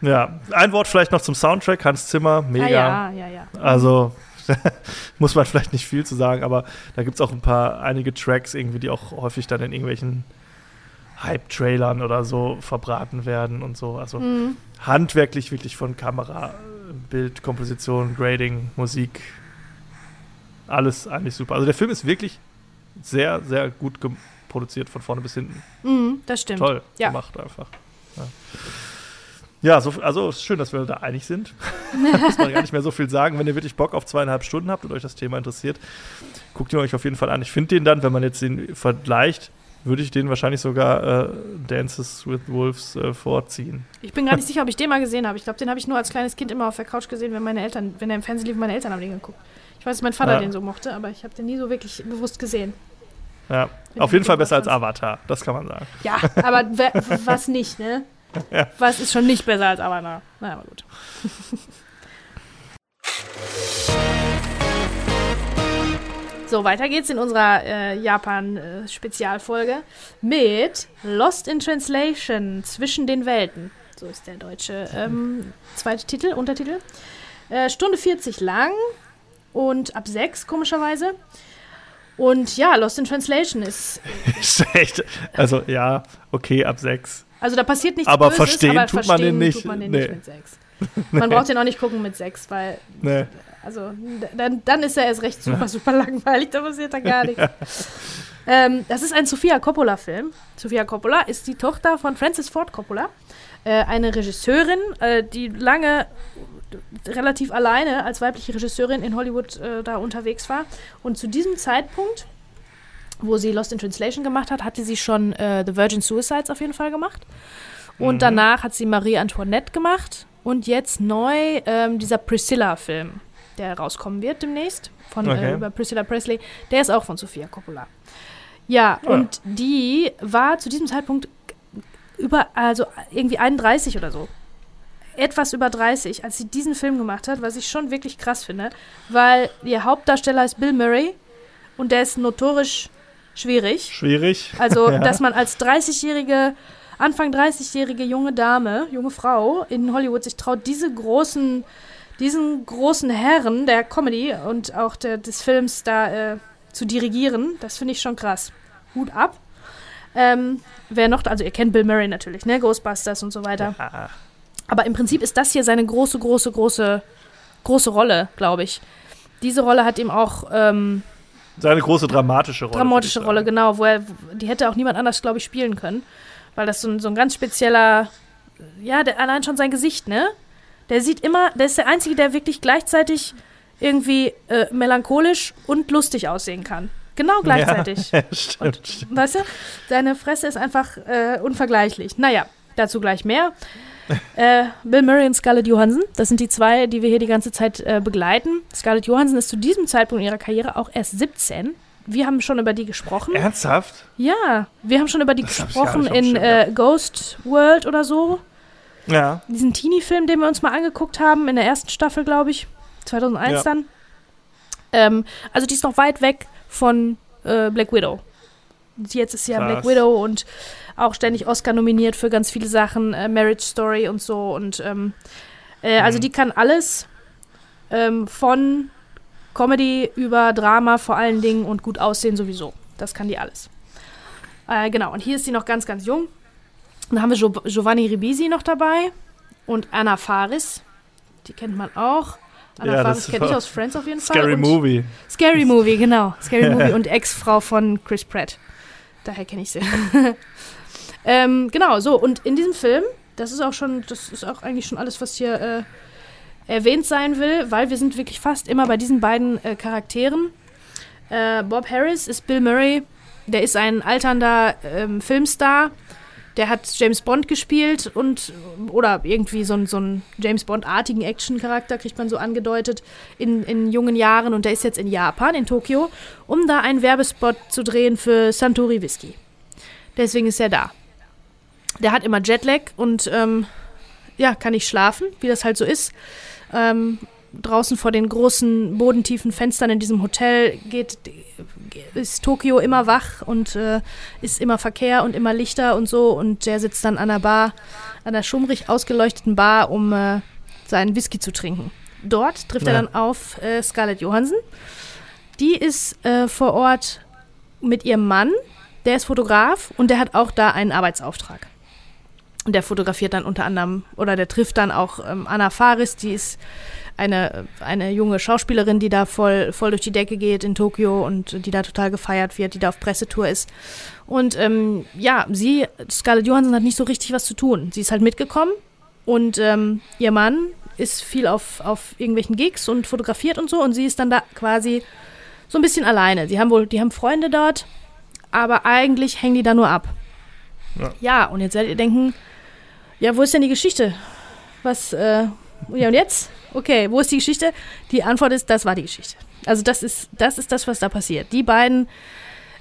ja. Ein Wort vielleicht noch zum Soundtrack. Hans Zimmer, mega. Ah, ja, ja, ja. Also muss man vielleicht nicht viel zu sagen, aber da gibt es auch ein paar, einige Tracks irgendwie, die auch häufig dann in irgendwelchen Hype-Trailern oder so verbraten werden und so. Also Mhm. handwerklich wirklich von Kamera, Bild, Komposition, Grading, Musik, alles eigentlich super. Also der Film ist wirklich sehr, sehr gut produziert von vorne bis hinten. Mhm, das stimmt. Toll Ja. gemacht einfach. Ja, ja so, also schön, dass wir da einig sind. Muss man gar nicht mehr so viel sagen. Wenn ihr wirklich Bock auf zweieinhalb Stunden habt und euch das Thema interessiert, guckt ihr euch auf jeden Fall an. Ich finde den dann, wenn man jetzt den vergleicht, würde ich den wahrscheinlich sogar äh, Dances with Wolves äh, vorziehen. Ich bin gar nicht sicher, ob ich den mal gesehen habe. Ich glaube, den habe ich nur als kleines Kind immer auf der Couch gesehen, wenn meine Eltern, wenn er im Fernsehen lief, meine Eltern haben den geguckt. Ich weiß, dass mein Vater Ja. den so mochte, aber ich habe den nie so wirklich bewusst gesehen. Ja, Wenn auf jeden Fall besser als. Avatar, das kann man sagen. Ja, aber was nicht, ne? Ja. Was ist schon nicht besser als Avatar? Na, aber gut. So, weiter geht's in unserer äh, Japan-Spezialfolge mit Lost in Translation zwischen den Welten. So ist der deutsche ähm, zweite Titel, Untertitel. Äh, Stunde 40 lang und ab 6, komischerweise. Und ja, Lost in Translation ist Ist echt, also ja, okay, ab sechs. Also da passiert nichts Aber Böses, verstehen aber tut man verstehen den nicht. Tut man den Nee. nicht mit sechs. Man braucht den auch nicht gucken mit sechs, weil Ne. Also dann, dann ist er erst recht super, super langweilig, da passiert da gar nichts. Ähm, das ist ein Sofia Coppola-Film. Sofia Coppola ist die Tochter von Francis Ford Coppola, äh, eine Regisseurin, äh, die lange relativ alleine als weibliche Regisseurin in Hollywood äh, da unterwegs war. Und zu diesem Zeitpunkt, wo sie Lost in Translation gemacht hat, hatte sie schon äh, The Virgin Suicides auf jeden Fall gemacht. Und Mhm. danach hat sie Marie Antoinette gemacht. Und jetzt neu ähm, dieser Priscilla-Film, der rauskommen wird demnächst, von äh, Okay. über Priscilla Presley. Der ist auch von Sophia Coppola. Ja, Ja. und die war zu diesem Zeitpunkt über, also irgendwie 31 oder so. Etwas über 30, als sie diesen Film gemacht hat, was ich schon wirklich krass finde, weil ihr Hauptdarsteller ist Bill Murray und der ist notorisch schwierig. Schwierig. Also, Ja. dass man als 30-jährige, Anfang 30-jährige junge Dame, junge Frau in Hollywood sich traut, diese großen, diesen großen Herren der Comedy und auch der, des Films da äh, zu dirigieren, das finde ich schon krass. Hut ab. Ähm, wer noch, also ihr kennt Bill Murray natürlich, ne? Ghostbusters und so weiter. Ja. Aber im Prinzip ist das hier seine große, große, große, große Rolle, glaube ich. Diese Rolle hat ihm auch ähm, Seine große dramatische Rolle. dramatische Rolle, genau, wo er, die hätte auch niemand anders, glaube ich, spielen können. Weil das so ein, so ein ganz spezieller, ja, der, allein schon sein Gesicht, ne? Der sieht immer, der ist der Einzige, der wirklich gleichzeitig irgendwie äh, melancholisch und lustig aussehen kann. Genau gleichzeitig. Ja, stimmt. stimmt. Weißt du? Seine Fresse ist einfach äh, unvergleichlich. Naja, dazu gleich mehr. äh, Bill Murray und Scarlett Johansson, das sind die zwei, die wir hier die ganze Zeit äh, begleiten. Scarlett Johansson ist zu diesem Zeitpunkt ihrer Karriere auch erst 17. Wir haben schon über die gesprochen. Ernsthaft? Ja, wir haben schon über die Das gesprochen in äh, Ghost World oder so. Ja. Diesen Teenie-Film, den wir uns mal angeguckt haben, in der ersten Staffel, glaube ich. 2001 Ja. dann. Ähm, also die ist noch weit weg von äh, Black Widow. Jetzt ist sie ja. Black Widow und auch ständig Oscar nominiert für ganz viele Sachen, äh, Marriage Story und so. Und ähm, äh, also Mhm. die kann alles ähm, von Comedy über Drama vor allen Dingen und gut aussehen sowieso. Das kann die alles. Äh, genau, und hier ist sie noch ganz, ganz jung. Dann haben wir jo Giovanni Ribisi noch dabei und Anna Faris. Die kennt man auch. Anna Ja, Faris kenne ich aus Friends auf jeden Fall. Scary Movie. Scary Movie, genau. Scary Movie und Ex-Frau von Chris Pratt. Daher kenne ich sie. ähm, genau, so. Und in diesem Film, das ist auch schon, das ist auch eigentlich schon alles, was hier äh, erwähnt sein will, weil wir sind wirklich fast immer bei diesen beiden äh, Charakteren. Äh, Bob Harris ist Bill Murray. Der ist ein alternder ähm, Filmstar. Der hat James Bond gespielt und oder irgendwie so, so einen James Bond-artigen Action-Charakter, kriegt man so angedeutet, in, in jungen Jahren. Und der ist jetzt in Japan, in Tokio, um da einen Werbespot zu drehen für Santori Whisky. Deswegen ist er da. Der hat immer Jetlag und ähm, ja, kann nicht schlafen, wie das halt so ist. Ähm, draußen vor den großen, bodentiefen Fenstern in diesem Hotel geht, ist Tokio immer wach und äh, ist immer Verkehr und immer Lichter und so. Und der sitzt dann an der Bar, an der schummrig ausgeleuchteten Bar, um äh, seinen Whisky zu trinken. Dort trifft er Ja. dann auf äh, Scarlett Johansson. Die ist äh, vor Ort mit ihrem Mann, der ist Fotograf und der hat auch da einen Arbeitsauftrag. Und der fotografiert dann unter anderem, oder der trifft dann auch ähm, Anna Faris, die ist eine, eine junge Schauspielerin, die da voll, voll durch die Decke geht in Tokio und die da total gefeiert wird, die da auf Pressetour ist. Und ähm, ja, sie, Scarlett Johansson, hat nicht so richtig was zu tun. Sie ist halt mitgekommen und ähm, ihr Mann ist viel auf, auf irgendwelchen Gigs und fotografiert und so und sie ist dann da quasi so ein bisschen alleine. Sie haben wohl, die haben Freunde dort, aber eigentlich hängen die da nur ab. Ja. Ja, und jetzt werdet ihr denken, ja, wo ist denn die Geschichte? Was, äh, ja, und jetzt? Okay, wo ist die Geschichte? Die Antwort ist, das war die Geschichte. Also das ist, das ist das, was da passiert. Die beiden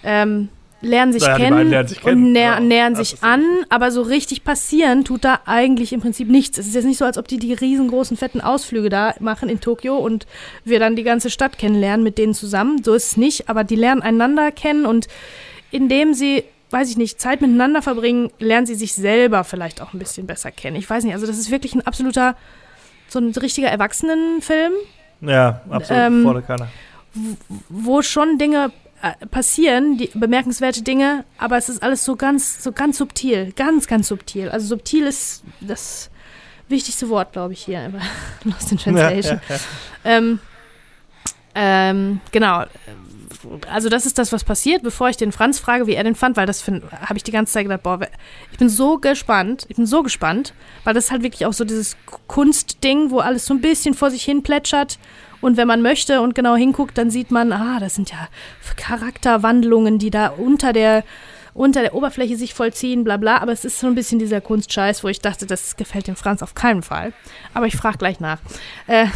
ähm, lernen sich Naja, die kennen beiden lernen sich kennen. und näher, Ja, nähern das sich an, aber so richtig passieren tut da eigentlich im Prinzip nichts. Es ist jetzt nicht so, als ob die die riesengroßen, fetten Ausflüge da machen in Tokio und wir dann die ganze Stadt kennenlernen mit denen zusammen. So ist es nicht, aber die lernen einander kennen und indem sie, weiß ich nicht, Zeit miteinander verbringen, lernen sie sich selber vielleicht auch ein bisschen besser kennen. Ich weiß nicht, also das ist wirklich ein absoluter, so ein richtiger Erwachsenenfilm, Ja, absolut. Ähm, Volle Kanne. wo schon Dinge äh, passieren, die bemerkenswerte Dinge, aber es ist alles so ganz, so ganz subtil, ganz, ganz subtil. Also subtil ist das wichtigste Wort, glaube ich, hier Lost in Translation. Ja, ja, ja. Ähm, ähm, genau. Also das ist das, was passiert, bevor ich den Franz frage, wie er den fand, weil das habe ich die ganze Zeit gedacht, boah, ich bin so gespannt, ich bin so gespannt, weil das ist halt wirklich auch so dieses Kunstding, wo alles so ein bisschen vor sich hin plätschert und wenn man möchte und genau hinguckt, dann sieht man, ah, das sind ja Charakterwandlungen, die da unter der unter der Oberfläche sich vollziehen, bla bla, aber es ist so ein bisschen dieser Kunstscheiß, wo ich dachte, das gefällt dem Franz auf keinen Fall. Aber ich frage gleich nach. Äh,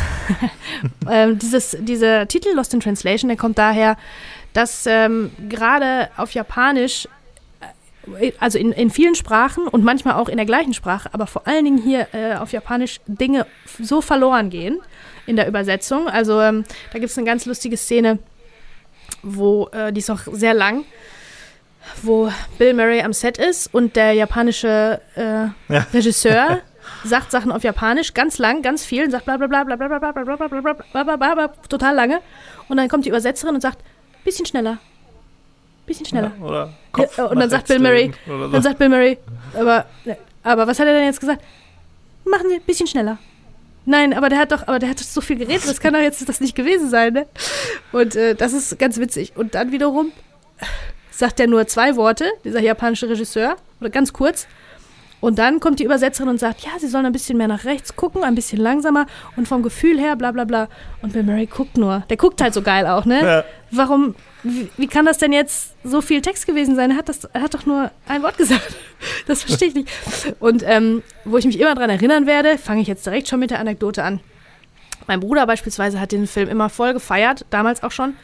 ähm, dieses, dieser Titel Lost in Translation, der kommt daher, dass ähm, gerade auf Japanisch, äh, also in, in vielen Sprachen und manchmal auch in der gleichen Sprache, aber vor allen Dingen hier äh, auf Japanisch Dinge so verloren gehen in der Übersetzung. Also ähm, da gibt es eine ganz lustige Szene, wo, äh, die ist auch sehr lang, wo Bill Murray am Set ist und der japanische äh, Ja. Regisseur sagt Sachen auf Japanisch, ganz lang, ganz viel, und sagt bla bla bla bla bla bla bla bla bla bla bla bla bla bla bla bla total lange. Und dann kommt die Übersetzerin und sagt, bisschen schneller. Bisschen schneller. Ja, oder Ja, Kopf und dann sagt Bill Murray, so. Dann sagt Bill Murray, aber, aber was hat er denn jetzt gesagt? Machen Sie ein bisschen schneller. Nein, aber der hat doch, aber der hat so viel geredet, das kann doch jetzt das nicht gewesen sein, ne? Und äh, das ist ganz witzig. Und dann wiederum sagt er nur zwei Worte, dieser japanische Regisseur, oder ganz kurz. Und dann kommt die Übersetzerin und sagt, ja, sie sollen ein bisschen mehr nach rechts gucken, ein bisschen langsamer und vom Gefühl her, bla bla bla. Und Bill Murray guckt nur. Der guckt halt so geil auch, ne? Ja. Warum, wie, wie kann das denn jetzt so viel Text gewesen sein? Er hat, das, er hat doch nur ein Wort gesagt. Das verstehe ich nicht. Und ähm, wo ich mich immer dran erinnern werde, fange ich jetzt direkt schon mit der Anekdote an. Mein Bruder beispielsweise hat den Film immer voll gefeiert, damals auch schon.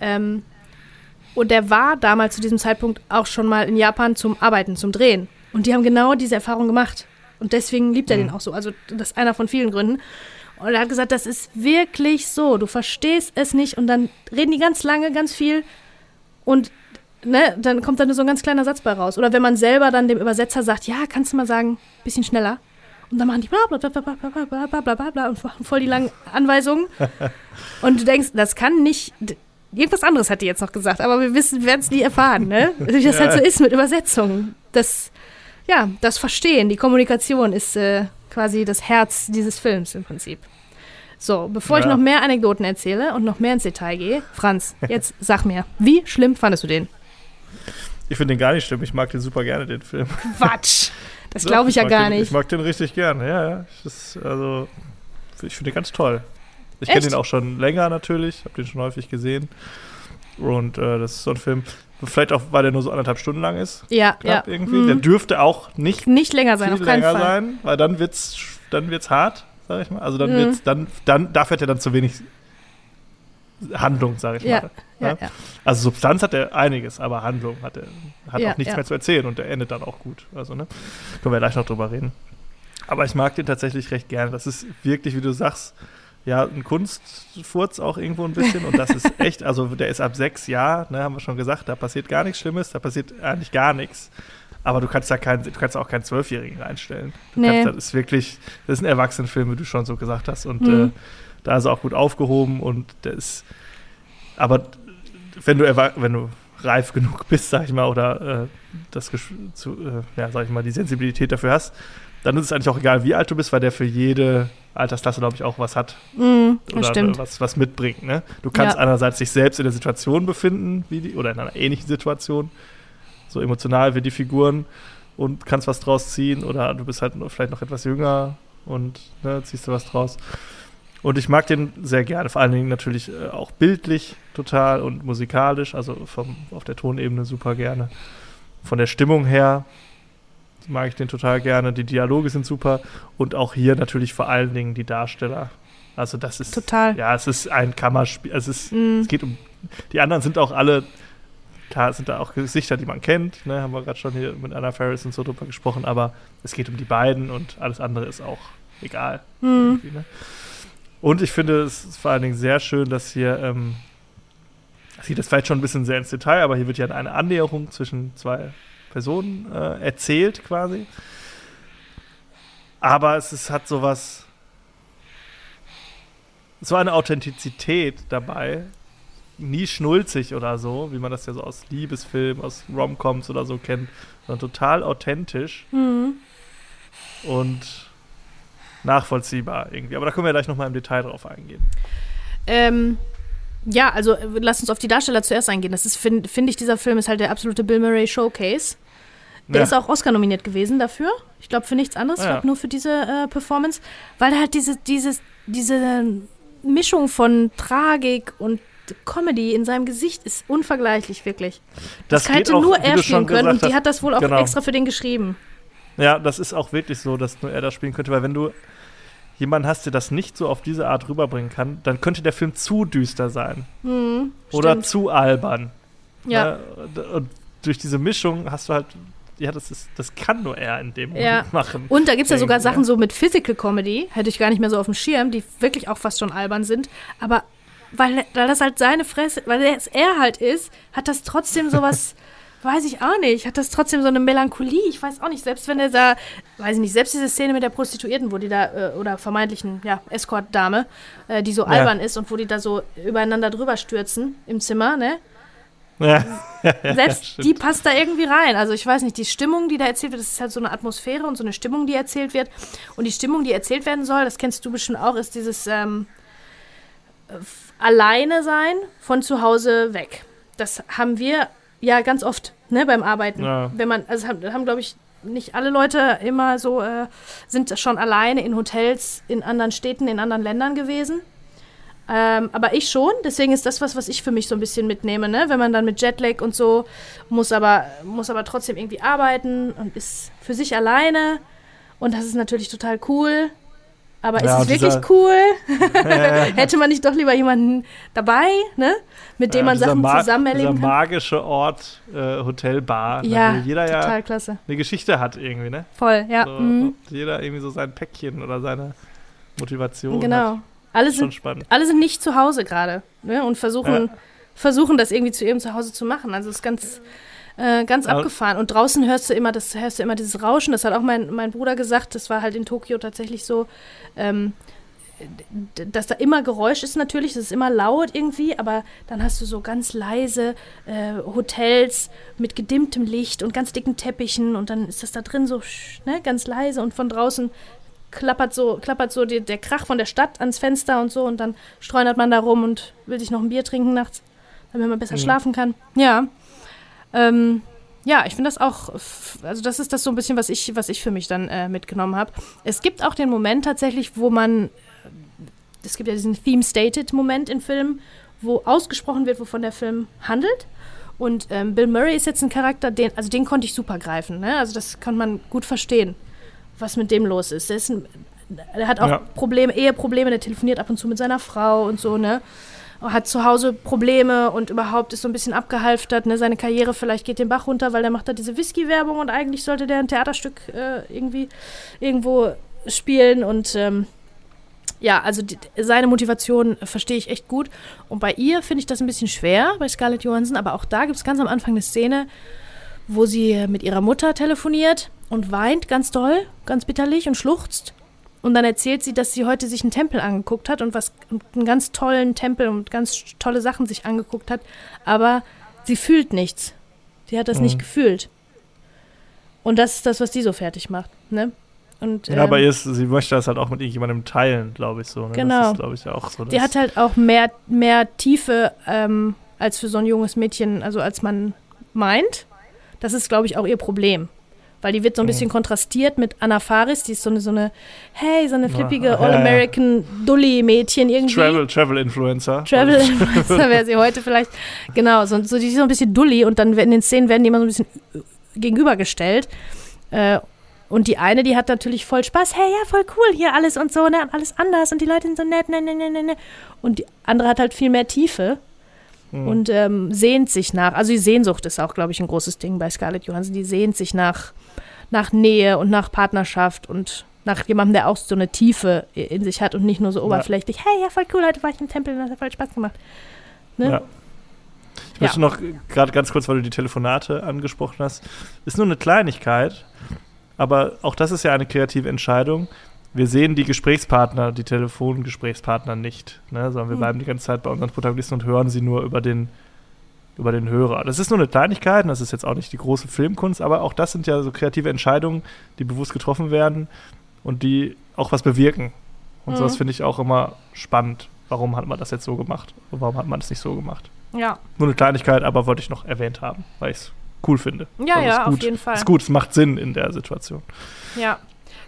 Ähm, und der war damals zu diesem Zeitpunkt auch schon mal in Japan zum Arbeiten, zum Drehen. Und die haben genau diese Erfahrung gemacht. Und deswegen liebt er Mhm. den auch so. Also das ist einer von vielen Gründen. Und er hat gesagt, das ist wirklich so. Du verstehst es nicht und dann reden die ganz lange, ganz viel und ne, dann kommt dann nur so ein ganz kleiner Satz bei raus. Oder wenn man selber dann dem Übersetzer sagt, ja, kannst du mal sagen, bisschen schneller. Und dann machen die bla bla bla bla bla bla bla bla bla bla bla und machen voll die langen Anweisungen. Und du denkst, das kann nicht. Irgendwas anderes hat die jetzt noch gesagt, aber wir wissen, werden es nie erfahren, ne? Wie das halt so ist mit Übersetzungen. Das, ja, das Verstehen, die Kommunikation ist äh, quasi das Herz dieses Films im Prinzip. So, bevor ich Ja. noch mehr Anekdoten erzähle und noch mehr ins Detail gehe, Franz, jetzt sag mir, wie schlimm fandest du den? Ich finde den gar nicht schlimm. Ich mag den super gerne, den Film. Quatsch! Das glaube ich ja mag gar den, Ich nicht. mag den richtig gerne, ja, ja. Das also, ich finde den ganz toll. Ich kenne den auch schon länger natürlich, habe den schon häufig gesehen. Und äh, das ist so ein Film, vielleicht auch, weil der nur so anderthalb Stunden lang ist, Ja, ja. irgendwie. Mhm. Der dürfte auch nicht Nicht länger sein, viel auf keinen länger Fall. sein, weil dann wird's, dann wird's hart, sag ich mal. Also dann Mhm. wird's, dann, dann, dafür hat er dann zu wenig Handlung, sag ich Ja, mal. Ja, Ja? Also Substanz hat er einiges, aber Handlung hat er hat auch nichts mehr zu erzählen und der endet dann auch gut. Also, ne? Können wir gleich noch drüber reden. Aber ich mag den tatsächlich recht gerne. Das ist wirklich, wie du sagst, ja, ein Kunstfurz auch irgendwo ein bisschen. Und das ist echt, also der ist ab sechs Jahren, ne, haben wir schon gesagt, da passiert gar nichts Schlimmes, da passiert eigentlich gar nichts. Aber du kannst da keinen, du kannst auch keinen Zwölfjährigen reinstellen. Du Nee. kannst, das ist wirklich, das ist ein Erwachsenenfilm, wie du schon so gesagt hast. Und Mhm. äh, da ist er auch gut aufgehoben und der ist, aber wenn du, wenn du reif genug bist, sag ich mal, oder äh, das zu, äh, ja, sag ich mal, die Sensibilität dafür hast, dann ist es eigentlich auch egal, wie alt du bist, weil der für jede Altersklasse, glaube ich, auch was hat. Mm, oder stimmt. was, was mitbringt. Ne? Du kannst Ja. einerseits dich selbst in der Situation befinden, wie die, oder in einer ähnlichen Situation, so emotional wie die Figuren, und kannst was draus ziehen, oder du bist halt vielleicht noch etwas jünger und ne, ziehst du was draus. Und ich mag den sehr gerne, vor allen Dingen natürlich äh, auch bildlich total und musikalisch, also vom, auf der Tonebene super gerne. Von der Stimmung her mag ich den total gerne, die Dialoge sind super und auch hier natürlich vor allen Dingen die Darsteller. Also das ist Total. ja, es ist ein Kammerspiel, es ist Mm. es geht um die anderen sind auch alle klar sind da auch Gesichter, die man kennt, ne, haben wir gerade schon hier mit Anna Ferris und so drüber gesprochen, aber es geht um die beiden und alles andere ist auch egal. Mm. ne? Und ich finde es vor allen Dingen sehr schön, dass hier, ähm, das geht jetzt vielleicht schon ein bisschen sehr ins Detail, aber hier wird ja eine Annäherung zwischen zwei Personen äh, erzählt quasi. Aber es ist, hat sowas, so eine Authentizität dabei, nie schnulzig oder so, wie man das ja so aus Liebesfilmen, aus Romcoms oder so kennt, sondern total authentisch Mm. und nachvollziehbar irgendwie. Aber da können wir gleich nochmal im Detail drauf eingehen. Ähm, ja, also äh, lass uns auf die Darsteller zuerst eingehen. Das ist, finde find ich, dieser Film ist halt der absolute Bill Murray Showcase. Der Ja. ist auch Oscar nominiert gewesen dafür. Ich glaube für nichts anderes, Ah, ich ja. glaube nur für diese äh, Performance, weil er halt diese, dieses, diese Mischung von Tragik und Comedy in seinem Gesicht ist unvergleichlich, wirklich. Das, geht hätte auch, nur er spielen können und die hat das wohl auch Genau. extra für den geschrieben. Ja, das ist auch wirklich so, dass nur er das spielen könnte, weil wenn du jemanden hast, der das nicht so auf diese Art rüberbringen kann, dann könnte der Film zu düster sein Hm, oder stimmt. zu albern. Ja. Ne? Und durch diese Mischung hast du halt, ja, das ist, das kann nur er in dem Ja. Moment machen. Und da gibt es ja sogar Sachen ja. so mit Physical Comedy, hätte ich gar nicht mehr so auf dem Schirm, die wirklich auch fast schon albern sind. Aber weil, weil das halt seine Fresse, weil es er halt ist, hat das trotzdem sowas, weiß ich auch nicht, hat das trotzdem so eine Melancholie. Ich weiß auch nicht, selbst wenn er da, weiß ich nicht, selbst diese Szene mit der Prostituierten, wo die da, äh, oder vermeintlichen, ja, Escort-Dame, äh, die so Ja. albern ist und wo die da so übereinander drüber stürzen im Zimmer, ne? Ja. Selbst stimmt. die passt da irgendwie rein. Also ich weiß nicht, die Stimmung, die da erzählt wird, das ist halt so eine Atmosphäre und so eine Stimmung, die erzählt wird. Und die Stimmung, die erzählt werden soll, das kennst du bestimmt auch, ist dieses ähm, äh, Alleine sein von zu Hause weg. Das haben wir ja ganz oft, ne, beim Arbeiten. Ja. Wenn man, also haben, haben glaube ich, nicht alle Leute immer so, äh, sind schon alleine in Hotels in anderen Städten, in anderen Ländern gewesen. Ähm, aber ich schon, deswegen ist das was, was ich für mich so ein bisschen mitnehme, ne? Wenn man dann mit Jetlag und so muss aber, muss aber trotzdem irgendwie arbeiten und ist für sich alleine. Und das ist natürlich total cool. Aber Ja, ist es wirklich cool? Ja, Hätte man nicht doch lieber jemanden dabei, ne? Mit dem man dieser Sachen zusammen erleben kann? magische Ort, äh, Hotelbar, Ja, ne, wo jeder ja total klasse. eine Geschichte hat irgendwie, ne? Voll, ja. So, mhm. Jeder irgendwie so sein Päckchen oder seine Motivation. Hat. Genau. Alle Schon sind, spannend. alle sind nicht zu Hause gerade ne? und versuchen, Ja. versuchen, das irgendwie zu ihrem Zuhause zu machen. Also es ist ganz, äh, ganz Ja. abgefahren. Und draußen hörst du immer, das hörst du immer dieses Rauschen. Das hat auch mein, mein Bruder gesagt. Das war halt in Tokio tatsächlich so. Ähm, dass da immer Geräusch ist natürlich, das ist immer laut irgendwie, aber dann hast du so ganz leise äh, Hotels mit gedimmtem Licht und ganz dicken Teppichen und dann ist das da drin so ne, ganz leise und von draußen klappert so, klappert so die, der Krach von der Stadt ans Fenster und so und dann streunert man da rum und will sich noch ein Bier trinken nachts, damit man besser Mhm. schlafen kann. Ja. Ähm, ja, ich finde das auch, also das ist das so ein bisschen, was ich, was ich für mich dann äh, mitgenommen habe. Es gibt auch den Moment tatsächlich, wo man, äh, es gibt ja diesen Theme-Stated-Moment in Filmen, wo ausgesprochen wird, wovon der Film handelt. Und ähm, Bill Murray ist jetzt ein Charakter, den, also den konnte ich super greifen. Ne? Also das kann man gut verstehen, was mit dem los ist. Der, ist ein, der hat auch Ja. Probleme, Eheprobleme, der telefoniert ab und zu mit seiner Frau und so, ne? Hat zu Hause Probleme und überhaupt ist so ein bisschen abgehalftert, ne? Seine Karriere vielleicht geht den Bach runter, weil der macht da diese Whisky-Werbung und eigentlich sollte der ein Theaterstück äh, irgendwie irgendwo spielen und ähm, ja, also die, seine Motivation verstehe ich echt gut. Und bei ihr finde ich das ein bisschen schwer, bei Scarlett Johansson, aber auch da gibt es ganz am Anfang eine Szene, wo sie mit ihrer Mutter telefoniert und weint ganz doll, ganz bitterlich und schluchzt. Und dann erzählt sie, dass sie heute sich einen Tempel angeguckt hat und was einen ganz tollen Tempel und ganz tolle Sachen sich angeguckt hat. Aber sie fühlt nichts. Sie hat das Mhm. nicht gefühlt. Und das ist das, was die so fertig macht, ne? Und, Ja, aber ähm, ihr ist, sie möchte das halt auch mit irgendjemandem teilen, glaube ich so. Ne? Genau. Das ist, glaube ich, auch so. die hat halt auch mehr, mehr Tiefe ähm, als für so ein junges Mädchen, also als man meint. Das ist, glaube ich, auch ihr Problem. Weil die wird so ein Mhm. bisschen kontrastiert mit Anna Faris, die ist so eine, so eine hey, so eine flippige ja, ja. All-American Dully-Mädchen irgendwie. Travel, Travel Influencer. Travel Influencer wäre sie heute vielleicht. Genau, so, so die ist so ein bisschen dully und dann werden in den Szenen werden die immer so ein bisschen gegenübergestellt. Äh, und die eine, die hat natürlich voll Spaß. Hey, ja, voll cool hier alles und so, ne? Alles anders und die Leute sind so nett, ne, ne, ne, ne, ne. Und die andere hat halt viel mehr Tiefe Mhm. und ähm, sehnt sich nach. Also die Sehnsucht ist auch, glaube ich, ein großes Ding bei Scarlett Johansson. Die sehnt sich nach, nach Nähe und nach Partnerschaft und nach jemandem, der auch so eine Tiefe in sich hat und nicht nur so oberflächlich. Hey, ja, voll cool, heute war ich im Tempel und das hat voll Spaß gemacht. Ne? Ja. Ich möchte noch gerade ganz kurz, weil du die Telefonate angesprochen hast, ist nur eine Kleinigkeit, aber auch das ist ja eine kreative Entscheidung. Wir sehen die Gesprächspartner, die Telefongesprächspartner nicht, ne? sondern wir Hm. bleiben die ganze Zeit bei unseren Protagonisten und hören sie nur über den, über den Hörer. Das ist nur eine Kleinigkeit, und das ist jetzt auch nicht die große Filmkunst, aber auch das sind ja so kreative Entscheidungen, die bewusst getroffen werden und die auch was bewirken. Und Mhm. sowas finde ich auch immer spannend. Warum hat man das jetzt so gemacht? Und warum hat man es nicht so gemacht? Ja, Nur eine Kleinigkeit, aber wollte ich noch erwähnt haben, weil ich es cool finde. ja, Also ja, auf jeden Fall. Ist gut, es macht Sinn in der Situation. Ja.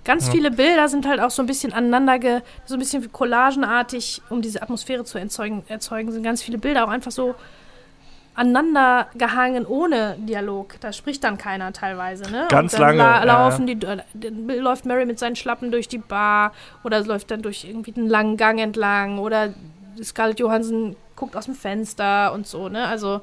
Ganz Ja. viele Bilder sind halt auch so ein bisschen aneinander, ge so ein bisschen wie collagenartig, um diese Atmosphäre zu erzeugen, erzeugen, sind ganz viele Bilder auch einfach so aneinander gehangen ohne Dialog. Da spricht dann keiner teilweise, ne? Ganz Und dann lange, La ja. laufen die, äh, dann läuft Mary mit seinen Schlappen durch die Bar oder läuft dann durch irgendwie einen langen Gang entlang oder Scarlett Johansson guckt aus dem Fenster und so, ne? Also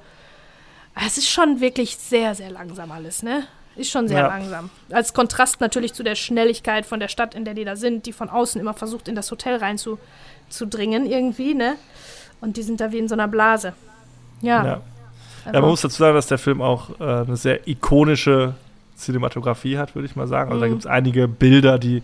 es ist schon wirklich sehr, sehr langsam alles, ne? Ist schon sehr Ja. langsam. Als Kontrast natürlich zu der Schnelligkeit von der Stadt, in der die da sind, die von außen immer versucht, in das Hotel rein zu, zu dringen, irgendwie, ne? Und die sind da wie in so einer Blase. Ja. Ja. also- Ja, man muss dazu sagen, dass der Film auch äh, eine sehr ikonische Cinematografie hat, würde ich mal sagen. Also da Mhm. gibt es einige Bilder, die,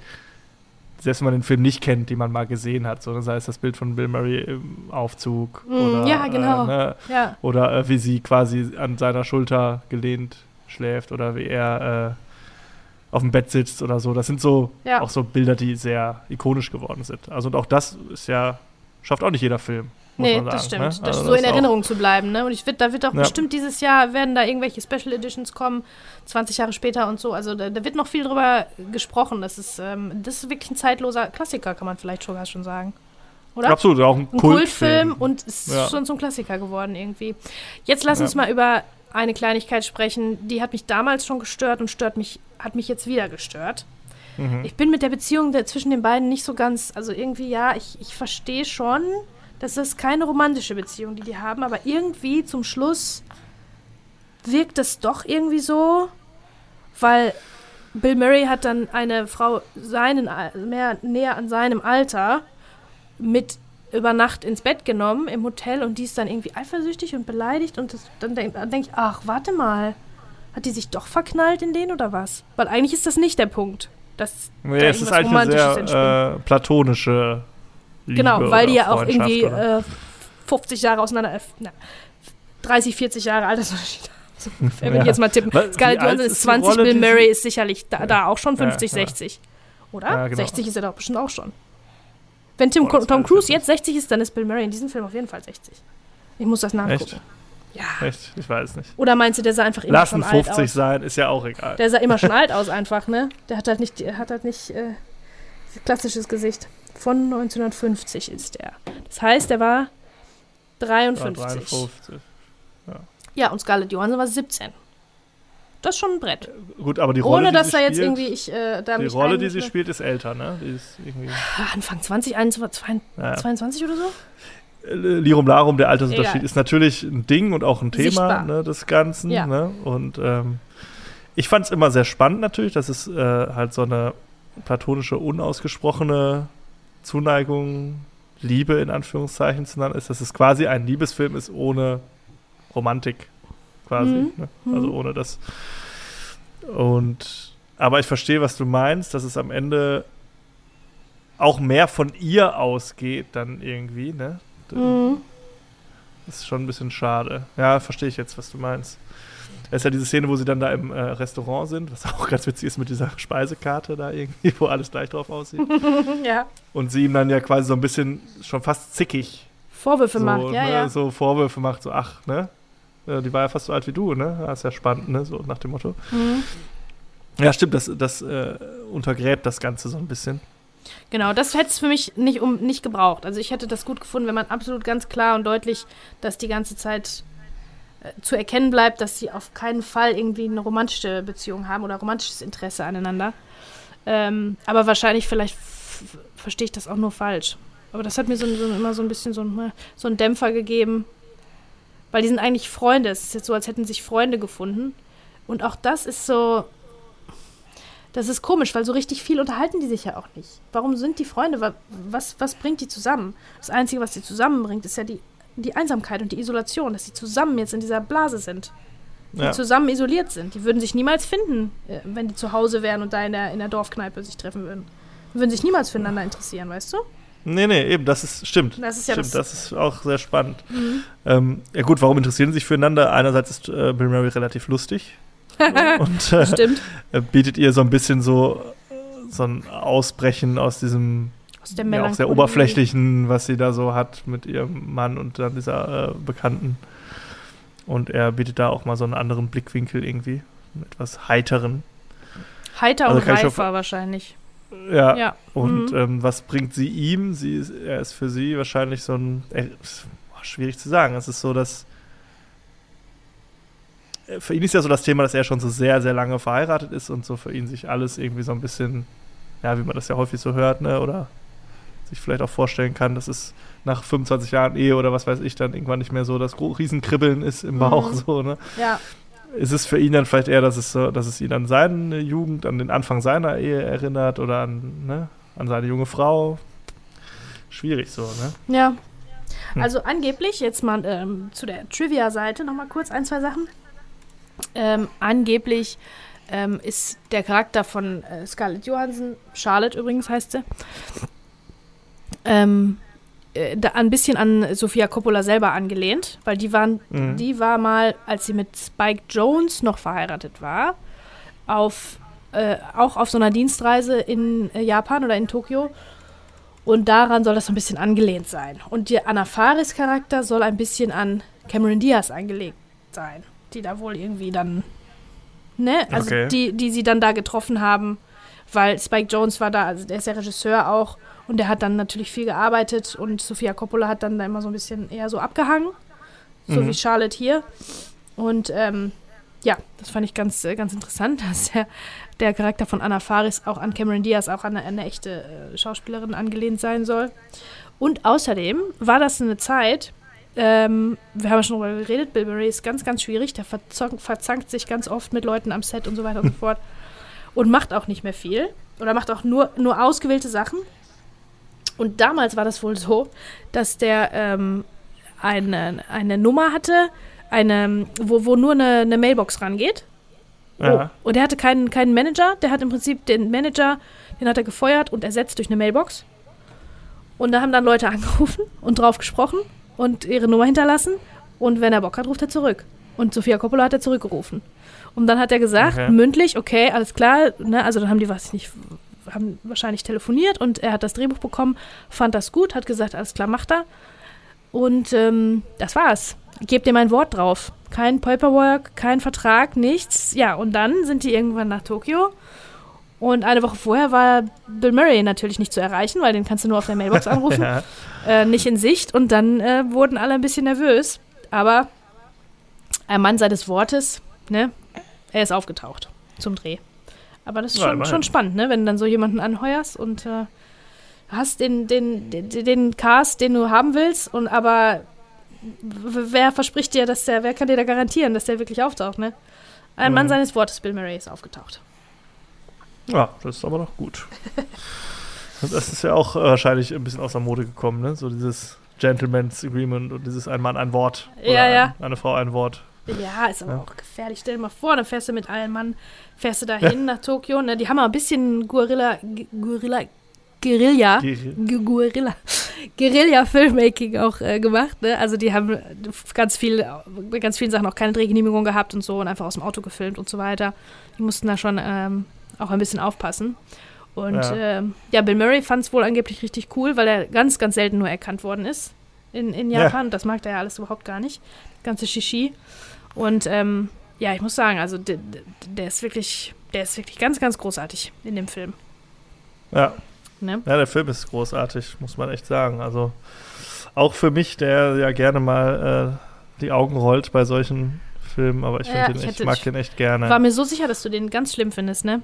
selbst wenn man den Film nicht kennt, die man mal gesehen hat. So, ne? sei es das Bild von Bill Murray im Aufzug Mhm, oder, ja, genau. äh, ne? ja. oder äh, wie sie quasi an seiner Schulter gelehnt schläft oder wie er äh, auf dem Bett sitzt oder so. Das sind so Ja. auch so Bilder, die sehr ikonisch geworden sind. Also und auch das ist ja, schafft auch nicht jeder Film. Nee, sagen, das stimmt. Ne? Das Also so in Erinnerung zu bleiben, ne? Und ich wird, da wird auch Ja. bestimmt dieses Jahr werden da irgendwelche Special Editions kommen, 20 Jahre später und so. Also da, da wird noch viel drüber gesprochen. Das ist, ähm, das ist wirklich ein zeitloser Klassiker, kann man vielleicht sogar schon sagen. Oder? Absolut, auch ein, ein Kultfilm. Kultfilm und ist Ja. schon zum Klassiker geworden irgendwie. Jetzt lass uns Ja. mal über eine Kleinigkeit sprechen, die hat mich damals schon gestört und stört mich, hat mich jetzt wieder gestört. Mhm. Ich bin mit der Beziehung der, zwischen den beiden nicht so ganz, also irgendwie ja, ich, ich verstehe schon, das ist keine romantische Beziehung, die die haben, aber irgendwie zum Schluss wirkt es doch irgendwie so, weil Bill Murray hat dann eine Frau seinen Al- mehr näher an seinem Alter mit über Nacht ins Bett genommen im Hotel und die ist dann irgendwie eifersüchtig und beleidigt und das, dann denke denk ich, ach, warte mal, hat die sich doch verknallt in den oder was? Weil eigentlich ist das nicht der Punkt. Dass Nee, da es ist eigentlich eine sehr äh, platonische Liebe Genau, weil die ja auch irgendwie äh, 50 Jahre auseinander, äh, na, 30, 40 Jahre Altersunterschied haben. So wenn Ja. ich jetzt mal tippen. Wa- Scarlett Johansson ist ist die 20, Rolle, Bill Murray ist sicherlich da, da auch schon Ja, 50, ja. 60. Oder? Ja, genau. 60 ist er doch bestimmt auch schon. Wenn Tim, das Tom Cruise jetzt jetzt 60 ist, dann ist Bill Murray in diesem Film auf jeden Fall 60. Ich muss das nachgucken. Echt? Ja. Echt? Ich weiß nicht. Oder meinst du, der sah einfach immer Lassen schon alt 50 aus? sein, ist ja auch egal. Der sah immer schon alt aus einfach, ne? Der hat halt nicht, hat halt nicht äh, klassisches Gesicht. Von 1950 ist der. Das heißt, er war Ja, 53. 53. Ja, und Scarlett Johansson war 17. Das ist schon ein Brett. Gut, aber die Rolle, Ohne die dass sie da jetzt spielt, irgendwie ich äh, da Die Rolle, die sie spielt, ist älter, ne? Die ist irgendwie. Ah, Anfang 20, 21, 22, Naja. 22 oder so? Äh, Lirum Larum, der Altersunterschied Egal. ist natürlich ein Ding und auch ein Thema ne, des Ganzen. Ja. Ne? Und ähm, ich fand es immer sehr spannend natürlich, dass es äh, halt so eine platonische, unausgesprochene Zuneigung, Liebe in Anführungszeichen zueinander ist, dass es quasi ein Liebesfilm ist ohne Romantik quasi. Mhm. Ne? Mhm. Also ohne das. Und aber ich verstehe, was du meinst, dass es am Ende auch mehr von ihr ausgeht dann irgendwie, ne? Mhm. Das ist schon ein bisschen schade. Ja, verstehe ich jetzt, was du meinst. Es ist ja diese Szene, wo sie dann da im äh, Restaurant sind, was auch ganz witzig ist mit dieser Speisekarte da irgendwie, wo alles gleich drauf aussieht. ja. Und sie ihm dann ja quasi so ein bisschen schon fast zickig Vorwürfe so, macht, ja, ne, ja. so Vorwürfe macht, so ach, ne? Ja, Die war ja fast so alt wie du, ne? Das ist ja spannend, ne? So nach dem Motto. Mhm. Ja, stimmt, das, das äh, untergräbt das Ganze so ein bisschen. Genau, das hätte es für mich nicht, um, nicht gebraucht. Also ich hätte das gut gefunden, wenn man absolut ganz klar und deutlich das die ganze Zeit äh, zu erkennen bleibt, dass sie auf keinen Fall irgendwie eine romantische Beziehung haben oder romantisches Interesse aneinander. Ähm, aber wahrscheinlich, vielleicht verstehe ich das auch nur falsch. Aber das hat mir so, so immer so ein bisschen so, ein- so einen Dämpfer gegeben. Weil die sind eigentlich Freunde. Es ist jetzt so, als hätten sich Freunde gefunden. Und auch das ist so, das ist komisch, weil so richtig viel unterhalten die sich ja auch nicht. Warum sind die Freunde? Wa- Was, was bringt die zusammen? Das Einzige, was sie zusammenbringt, ist ja die, die Einsamkeit und die Isolation, dass sie zusammen jetzt in dieser Blase sind. Die Ja. zusammen isoliert sind. Die würden sich niemals finden, äh, wenn die zu Hause wären und da in der, in der Dorfkneipe sich treffen würden. Die würden sich niemals füreinander interessieren, weißt du? Nee, nee, eben, das ist, stimmt. Das ist ja stimmt, das- das ist auch sehr spannend. Mhm. Ähm, ja gut, warum interessieren sie sich füreinander? Einerseits ist äh, Bill Murray relativ lustig und äh, Stimmt. er bietet ihr so ein bisschen so, äh, so ein Ausbrechen aus diesem Aus der ja, auch sehr oberflächlichen, was sie da so hat mit ihrem Mann und dann dieser äh, Bekannten. Und er bietet da auch mal so einen anderen Blickwinkel irgendwie, einen etwas heiteren. Heiter Also und reifer wahrscheinlich. Ja, Ja. Und Mhm. ähm, was bringt sie ihm? Sie ist, er ist für sie wahrscheinlich so ein. Boah, schwierig zu sagen. Es ist so, dass. äh, Für ihn ist ja so das Thema, dass er schon so sehr, sehr lange verheiratet ist und so für ihn sich alles irgendwie so ein bisschen, ja, wie man das ja häufig so hört, ne? Oder sich vielleicht auch vorstellen kann, dass es nach 25 Jahren Ehe oder was weiß ich dann irgendwann nicht mehr so das Riesenkribbeln ist im Bauch, Mhm. so, ne? Ja. Ist es für ihn dann vielleicht eher, dass es so, dass es ihn an seine Jugend, an den Anfang seiner Ehe erinnert oder an, ne, an seine junge Frau. Schwierig so, ne? Ja. Hm. Also angeblich, jetzt mal ähm, zu der Trivia-Seite nochmal kurz ein, zwei Sachen. Ähm, angeblich ähm, ist der Charakter von äh, Scarlett Johansson, Charlotte übrigens heißt sie, ähm, äh, da ein bisschen an Sofia Coppola selber angelehnt, weil die waren, Mhm. die war mal, als sie mit Spike Jones noch verheiratet war, auf äh, auch auf so einer Dienstreise in äh, Japan oder in Tokio. Und daran soll das so ein bisschen angelehnt sein. Und der Anna Faris Charakter soll ein bisschen an Cameron Diaz angelegt sein, die da wohl irgendwie dann, ne, also Okay. die, die sie dann da getroffen haben, weil Spike Jones war da, also der ist ja Regisseur auch und der hat dann natürlich viel gearbeitet und Sofia Coppola hat dann da immer so ein bisschen eher so abgehangen, so Mhm. wie Charlotte hier. Und ähm, ja, das fand ich ganz, äh, ganz interessant, dass der, der Charakter von Anna Faris auch an Cameron Diaz, auch an eine, eine echte äh, Schauspielerin angelehnt sein soll. Und außerdem war das eine Zeit, ähm, wir haben ja schon darüber geredet, Bill Murray ist ganz, ganz schwierig, der verzankt, verzankt sich ganz oft mit Leuten am Set und so weiter und so fort und macht auch nicht mehr viel oder macht auch nur, nur ausgewählte Sachen. Und damals war das wohl so, dass der ähm, eine, eine Nummer hatte, eine, wo, wo nur eine, eine Mailbox rangeht. Ja. Oh. Und er hatte keinen, keinen Manager. Der hat im Prinzip den Manager, den hat er gefeuert und ersetzt durch eine Mailbox. Und da haben dann Leute angerufen und drauf gesprochen und ihre Nummer hinterlassen. Und wenn er Bock hat, ruft er zurück. Und Sofia Coppola hat er zurückgerufen. Und dann hat er gesagt, Okay. mündlich, okay, alles klar. Ne? Also dann haben die, weiß ich nicht, haben wahrscheinlich telefoniert und er hat das Drehbuch bekommen, fand das gut, hat gesagt, alles klar, macht er. Und ähm, das war's. Gebt ihr mein Wort drauf. Kein Paperwork, kein Vertrag, nichts. Ja, und dann sind die irgendwann nach Tokio. Und eine Woche vorher war Bill Murray natürlich nicht zu erreichen, weil den kannst du nur auf der Mailbox anrufen. ja. äh, nicht in Sicht. Und dann äh, wurden alle ein bisschen nervös. Aber ein Mann seines Wortes, ne, er ist aufgetaucht zum Dreh. Aber das ist schon, schon spannend, ne, wenn du dann so jemanden anheuerst und äh, hast den, den, den, den Cast, den du haben willst, und aber wer verspricht dir, dass der, wer kann dir da garantieren, dass der wirklich auftaucht, ne? Ein Mann Mhm. seines Wortes, Bill Murray, ist aufgetaucht. ja, das ist aber noch gut. Das ist ja auch äh, wahrscheinlich ein bisschen aus der Mode gekommen, ne? So dieses Gentleman's Agreement und dieses ein Mann ein Wort. Ja, Oder ja. Ein, eine Frau ein Wort. Ja, ist aber Ja. auch gefährlich. Stell dir mal vor, dann fährst du mit allen Mann, fährst du dahin nach Tokio. Ne? Die haben auch ein bisschen Guerilla, Guerilla Guerilla, Guerilla, Guerilla-Filmmaking auch äh, gemacht. Ne? Also die haben ganz viel, bei ganz vielen Sachen auch keine Drehgenehmigung gehabt und so und einfach aus dem Auto gefilmt und so weiter. Die mussten da schon ähm, auch ein bisschen aufpassen. Und Ja. ja, ähm, ja Bill Murray fand es wohl angeblich richtig cool, weil er ganz, ganz selten nur erkannt worden ist in, in Ja. Japan. Das mag er ja alles überhaupt gar nicht. Ganze Shishi. Und ähm, ja, ich muss sagen, also der, der ist wirklich, der ist wirklich ganz, ganz großartig in dem Film. Ja. Ne? ja, der Film ist großartig, muss man echt sagen. Also auch für mich, der ja gerne mal äh, die Augen rollt bei solchen Filmen, aber ich, Ja, den ich echt, hätte- mag ich den echt gerne. War mir so sicher, dass du den ganz schlimm findest, ne?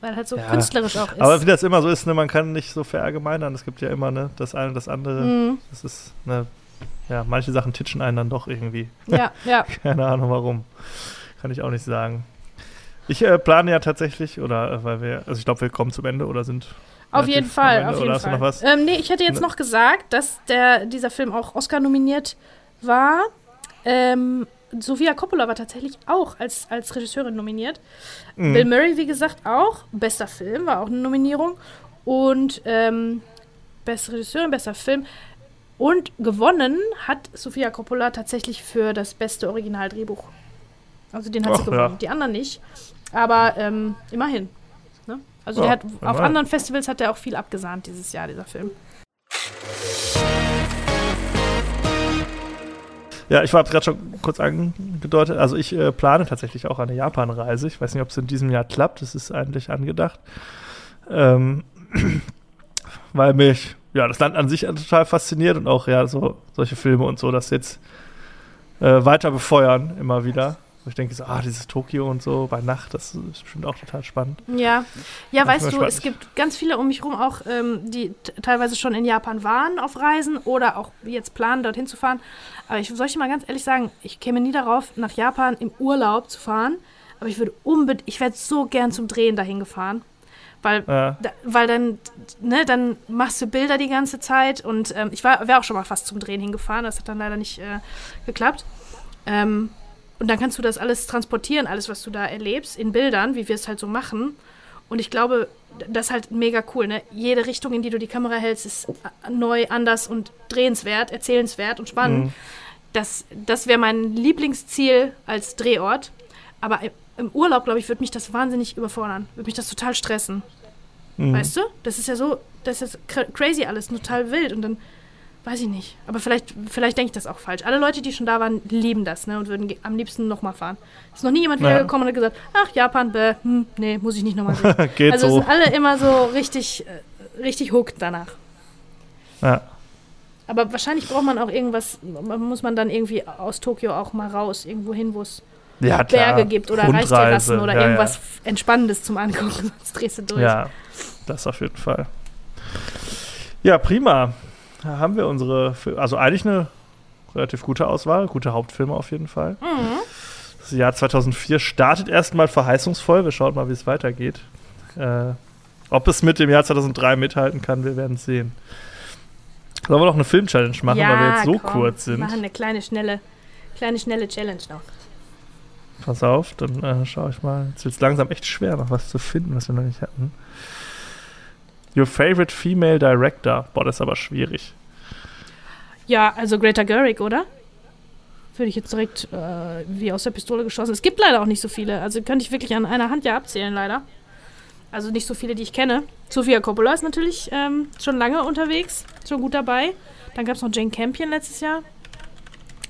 Weil er halt so Ja. künstlerisch auch ist. Aber wie das immer so ist, ne, man kann nicht so verallgemeinern. Es gibt ja immer ne, das eine und das andere. Mhm. Das ist, ne, ja, manche Sachen titschen einen dann doch irgendwie. Ja, ja. Keine Ahnung warum. Kann ich auch nicht sagen. Ich äh, plane ja tatsächlich, oder äh, weil wir, also ich glaube, wir kommen zum Ende oder sind. Auf jeden Fall, Ende, auf jeden hast du Fall. noch was? Ähm, nee, ich hätte jetzt Ne. noch gesagt, dass der, dieser Film auch Oscar nominiert war. Ähm, Sofia Coppola war tatsächlich auch als, als Regisseurin nominiert. Mhm. Bill Murray, wie gesagt, auch. Bester Film war auch eine Nominierung. Und ähm, beste Regisseurin, bester Film. Und gewonnen hat Sofia Coppola tatsächlich für das beste Originaldrehbuch. Also den hat sie Ach, gewonnen. ja. Die anderen nicht. Aber ähm, immerhin. Ne? Also Ja, der hat, auf immerhin. anderen Festivals hat er auch viel abgesahnt dieses Jahr, dieser Film. Ja, ich habe gerade schon kurz angedeutet. Also ich äh, plane tatsächlich auch eine Japan-Reise. Ich weiß nicht, ob es in diesem Jahr klappt. Das ist eigentlich angedacht. Ähm, weil mich ja das Land an sich total fasziniert und auch ja so solche Filme und so das jetzt äh, weiter befeuern immer wieder. Wo ich denke so, ah, dieses Tokio und so bei Nacht, das ist bestimmt auch total spannend. Ja, ja, Ach, weißt du, spannend. es gibt ganz viele um mich rum auch, ähm, die teilweise schon in Japan waren auf Reisen oder auch jetzt planen, dorthin zu fahren. Aber ich soll ich mal ganz ehrlich sagen, ich käme nie darauf, nach Japan im Urlaub zu fahren. Aber ich würde unbedingt, ich werde so gern zum Drehen dahin gefahren. Weil, Ja. da, weil dann, ne, dann machst du Bilder die ganze Zeit und ähm, ich war wäre auch schon mal fast zum Drehen hingefahren, das hat dann leider nicht äh, geklappt. Ähm, und dann kannst du das alles transportieren, alles, was du da erlebst, in Bildern, wie wir es halt so machen. Und ich glaube, das ist halt mega cool. Ne? Jede Richtung, in die du die Kamera hältst, ist äh, neu, anders und drehenswert, erzählenswert und spannend. Mhm. Das, das wäre mein Lieblingsziel als Drehort. Aber im- Urlaub, glaube ich, würde mich das wahnsinnig überfordern. Würde mich das total stressen. Mhm. Weißt du? Das ist ja so, das ist cra- crazy alles, total wild. Und dann, weiß ich nicht. Aber vielleicht, vielleicht denke ich das auch falsch. Alle Leute, die schon da waren, lieben das, ne? Und würden am liebsten nochmal fahren. Ist noch nie jemand Ja. wiedergekommen und hat gesagt, ach, Japan, bäh, hm, nee, muss ich nicht nochmal sehen. Geht also so. sind alle immer so richtig, äh, richtig hooked danach. Ja. Aber wahrscheinlich braucht man auch irgendwas, muss man dann irgendwie aus Tokio auch mal raus, irgendwo hin, wo es ja. Berge gibt oder Rundreise, Reisterrassen oder ja, ja. irgendwas Entspannendes zum Angucken, sonst drehst du durch. Ja, das auf jeden Fall. Ja, prima. Da haben wir unsere, also eigentlich eine relativ gute Auswahl, gute Hauptfilme auf jeden Fall. Mhm. Das Jahr 2004 startet erstmal verheißungsvoll. Wir schauen mal, wie es weitergeht. Äh, ob es mit dem Jahr 2003 mithalten kann, wir werden es sehen. Sollen wir noch eine Film-Challenge machen, weil wir jetzt so komm, kurz sind? machen eine kleine, schnelle, kleine, schnelle Challenge noch. Pass auf, dann äh, schaue ich mal. Jetzt wird es langsam echt schwer, noch was zu finden, was wir noch nicht hatten. Your favorite female director. Boah, das ist aber schwierig. Ja, also Greta Gerwig, oder? Würde ich jetzt direkt äh, wie aus der Pistole geschossen. Es gibt leider auch nicht so viele. Also könnte ich wirklich an einer Hand ja abzählen, leider. Also nicht so viele, die ich kenne. Sofia Coppola ist natürlich ähm, schon lange unterwegs, schon gut dabei. Dann gab es noch Jane Campion letztes Jahr.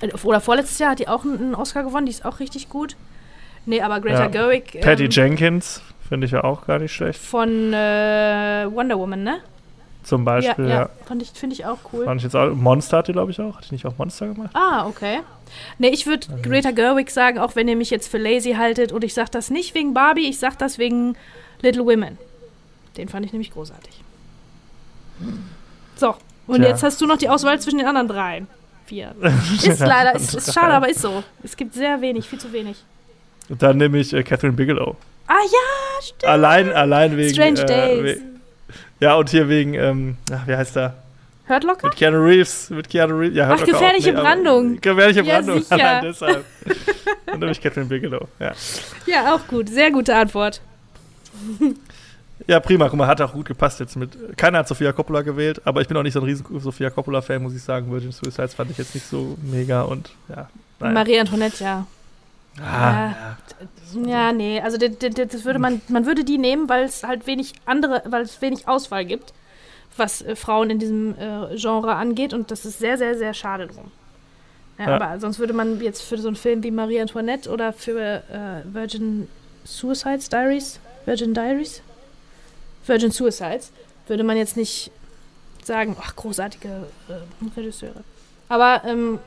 Äh, Oder vorletztes Jahr hat die auch einen Oscar gewonnen, die ist auch richtig gut. Nee, aber Greta Ja. Gerwig. Patty ähm, Jenkins finde ich ja auch gar nicht schlecht. Von äh, Wonder Woman, ne? Zum Beispiel, ja. Fand ich, finde ich auch cool. Fand ich jetzt auch. Monster hat die, glaube ich, auch. Hat die nicht auch Monster gemacht? Ah, okay. Nee, ich würde Greta Gerwig sagen, auch wenn ihr mich jetzt für lazy haltet und ich sage das nicht wegen Barbie, ich sage das wegen Little Women. Den fand ich nämlich großartig. So, und Tja. jetzt hast du noch die Auswahl zwischen den anderen drei. Vier. Ist leider, ist, ist schade, aber ist so. Es gibt sehr wenig, viel zu wenig. Und dann nehme ich äh, Catherine Bigelow. Ah ja, stimmt. Allein, allein wegen. Strange äh, Days. we- Ja, und hier wegen, ähm, ach, wie heißt der? Hört locker? Mit Keanu Reeves. Mit Keanu Reeves. Ja, hört Ach, gefährliche aber- Brandung. Gefährliche Ja, Brandung. sicher. Allein deshalb. Dann nehme ich Catherine Bigelow. Ja. Ja, auch gut. Sehr gute Antwort. Ja, prima. Guck mal, hat auch gut gepasst jetzt mit. Keiner hat Sofia Coppola gewählt, aber ich bin auch nicht so ein riesen Sofia Coppola-Fan, muss ich sagen. Virgin Suicides fand ich jetzt nicht so mega und ja. naja. Marie Antoinette, ja. Ah, Ja. ja. Nee, also das, das, das würde man, man würde die nehmen, weil es halt wenig andere, weil es wenig Auswahl gibt, was äh, Frauen in diesem äh, Genre angeht und das ist sehr, sehr, sehr schade drum. Ja, Ja. Aber sonst würde man jetzt für so einen Film wie Marie Antoinette oder für äh, Virgin Suicides Diaries, Virgin Diaries, Virgin Suicides, würde man jetzt nicht sagen, ach, großartige äh, Regisseure. Aber ähm,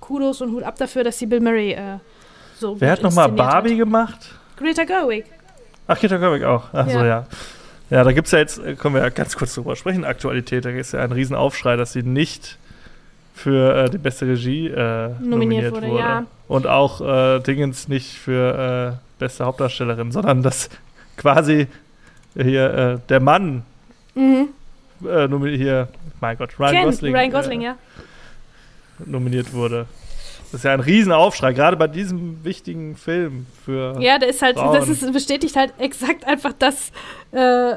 Kudos und Hut ab dafür, dass sie Bill Murray äh, so Wer hat nochmal Barbie Hat. gemacht? Greta Gerwig. Ach, Greta Gerwig auch. Ach so, Ja. ja. Ja, da gibt es ja jetzt, äh, können wir ja ganz kurz drüber sprechen, Aktualität. Da ist ja ein Riesenaufschrei, dass sie nicht für äh, die beste Regie äh, nominiert, wurde, wurde. ja. Und auch äh, Dingens nicht für äh, beste Hauptdarstellerin, sondern dass quasi hier äh, der Mann Mhm. äh, hier, mein Gott, Ryan Ken, Gosling, Ryan Gosling, äh, ja. nominiert wurde. Das ist ja ein Riesenaufschrei, gerade bei diesem wichtigen Film für. Ja, der ist halt, Frauen. das ist, bestätigt halt exakt einfach das, äh,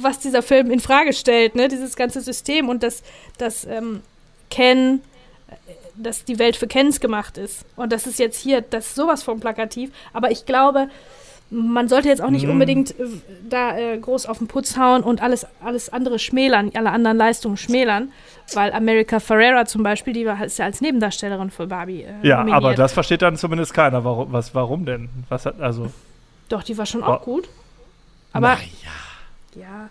was dieser Film in Frage stellt, ne? Dieses ganze System und dass, dass ähm, Ken, äh, dass die Welt für Kens gemacht ist. Und das ist jetzt hier, das ist sowas von plakativ. Aber ich glaube, man sollte jetzt auch nicht Mhm. unbedingt äh, da äh, groß auf den Putz hauen und alles, alles andere schmälern, alle anderen Leistungen schmälern, weil America Ferrera zum Beispiel, die war ist ja als Nebendarstellerin für Barbie äh, ja, nominiert. aber das versteht dann zumindest keiner. Warum, was, warum denn? Was hat, also. Doch, die war schon auch gut. Aber ja. ja.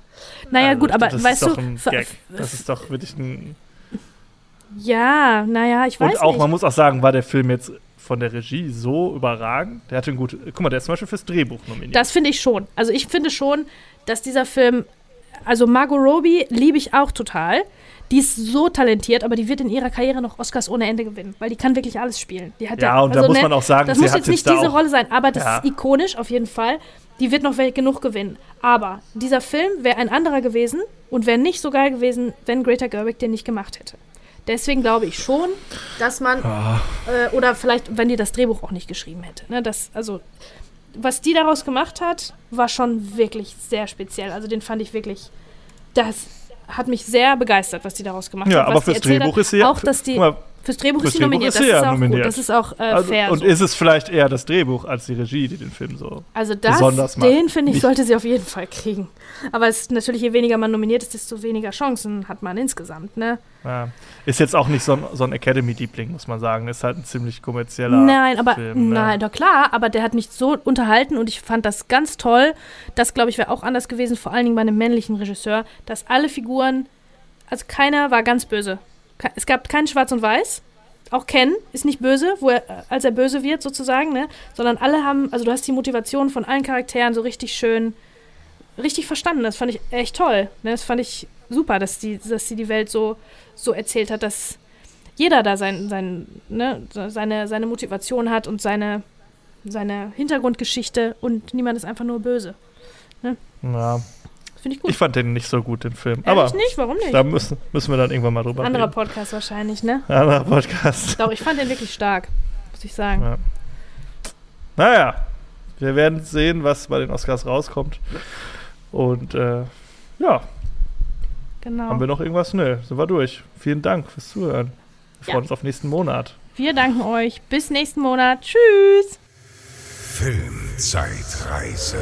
Naja, gut, aber das weißt ist doch du. ein ver- Gag. Das ist doch wirklich ein. Ja, naja, ich weiß Und auch, nicht. man muss auch sagen, war der Film jetzt von der Regie so überragend. Der hatte ein gut. Guck mal, der ist zum Beispiel fürs Drehbuch nominiert. Das finde ich schon. Also ich finde schon, dass dieser Film, also Margot Robbie liebe ich auch total. Die ist so talentiert, aber die wird in ihrer Karriere noch Oscars ohne Ende gewinnen, weil die kann wirklich alles spielen. Die hat ja, und da also, muss ne, man auch sagen, Das muss jetzt nicht da diese Rolle sein, aber das Ja. ist ikonisch auf jeden Fall. Die wird noch genug gewinnen. Aber dieser Film wäre ein anderer gewesen und wäre nicht so geil gewesen, wenn Greta Gerwig den nicht gemacht hätte. Deswegen glaube ich schon, dass man, Ah. äh, oder vielleicht, wenn die das Drehbuch auch nicht geschrieben hätte. Ne? Das, also, was die daraus gemacht hat, war schon wirklich sehr speziell. Also den fand ich wirklich, das hat mich sehr begeistert, was die daraus gemacht Ja, hat. aber was die fürs Drehbuch hat. ist sie ja. Auch, dass die, mal, fürs Drehbuch fürs ist sie Drehbuch nominiert. ist Das sie ist ja auch nominiert. Das ist auch äh, also, fair. und so. ist es vielleicht eher das Drehbuch als die Regie, die den Film so. Also das, besonders macht. den finde ich, sollte sie auf jeden Fall kriegen. Aber es ist natürlich, je weniger man nominiert ist, desto weniger Chancen hat man insgesamt, ne? Ja. Ist jetzt auch nicht so ein, so ein Academy-Liebling, muss man sagen. Ist halt ein ziemlich kommerzieller. Nein, aber Film, ne? nein, doch klar, aber der hat mich so unterhalten und ich fand das ganz toll. Das, glaube ich, wäre auch anders gewesen, vor allen Dingen bei einem männlichen Regisseur, dass alle Figuren, also keiner war ganz böse. Es gab kein Schwarz und Weiß. Auch Ken ist nicht böse, wo er, als er böse wird, sozusagen, ne? Sondern alle haben, also du hast die Motivation von allen Charakteren so richtig schön, richtig verstanden. Das fand ich echt toll. Ne? Das fand ich super, dass die, dass sie die Welt so, so erzählt hat, dass jeder da sein, sein, ne, seine, seine Motivation hat und seine, seine Hintergrundgeschichte und niemand ist einfach nur böse. Ja, Finde ich gut. ich fand den nicht so gut, den Film. Ehrlich aber nicht? Warum nicht? da müssen, müssen wir dann irgendwann mal drüber Anderer reden. Podcast wahrscheinlich, ne? Anderer Podcast. Doch, ich fand den wirklich stark, muss ich sagen. Ja. Naja, wir werden sehen, was bei den Oscars rauskommt. Und äh, ja, Genau. haben wir noch irgendwas? Nö, sind wir durch. Vielen Dank fürs Zuhören. Wir Ja. freuen uns auf nächsten Monat. Wir danken euch. Bis nächsten Monat. Tschüss. Filmzeitreise.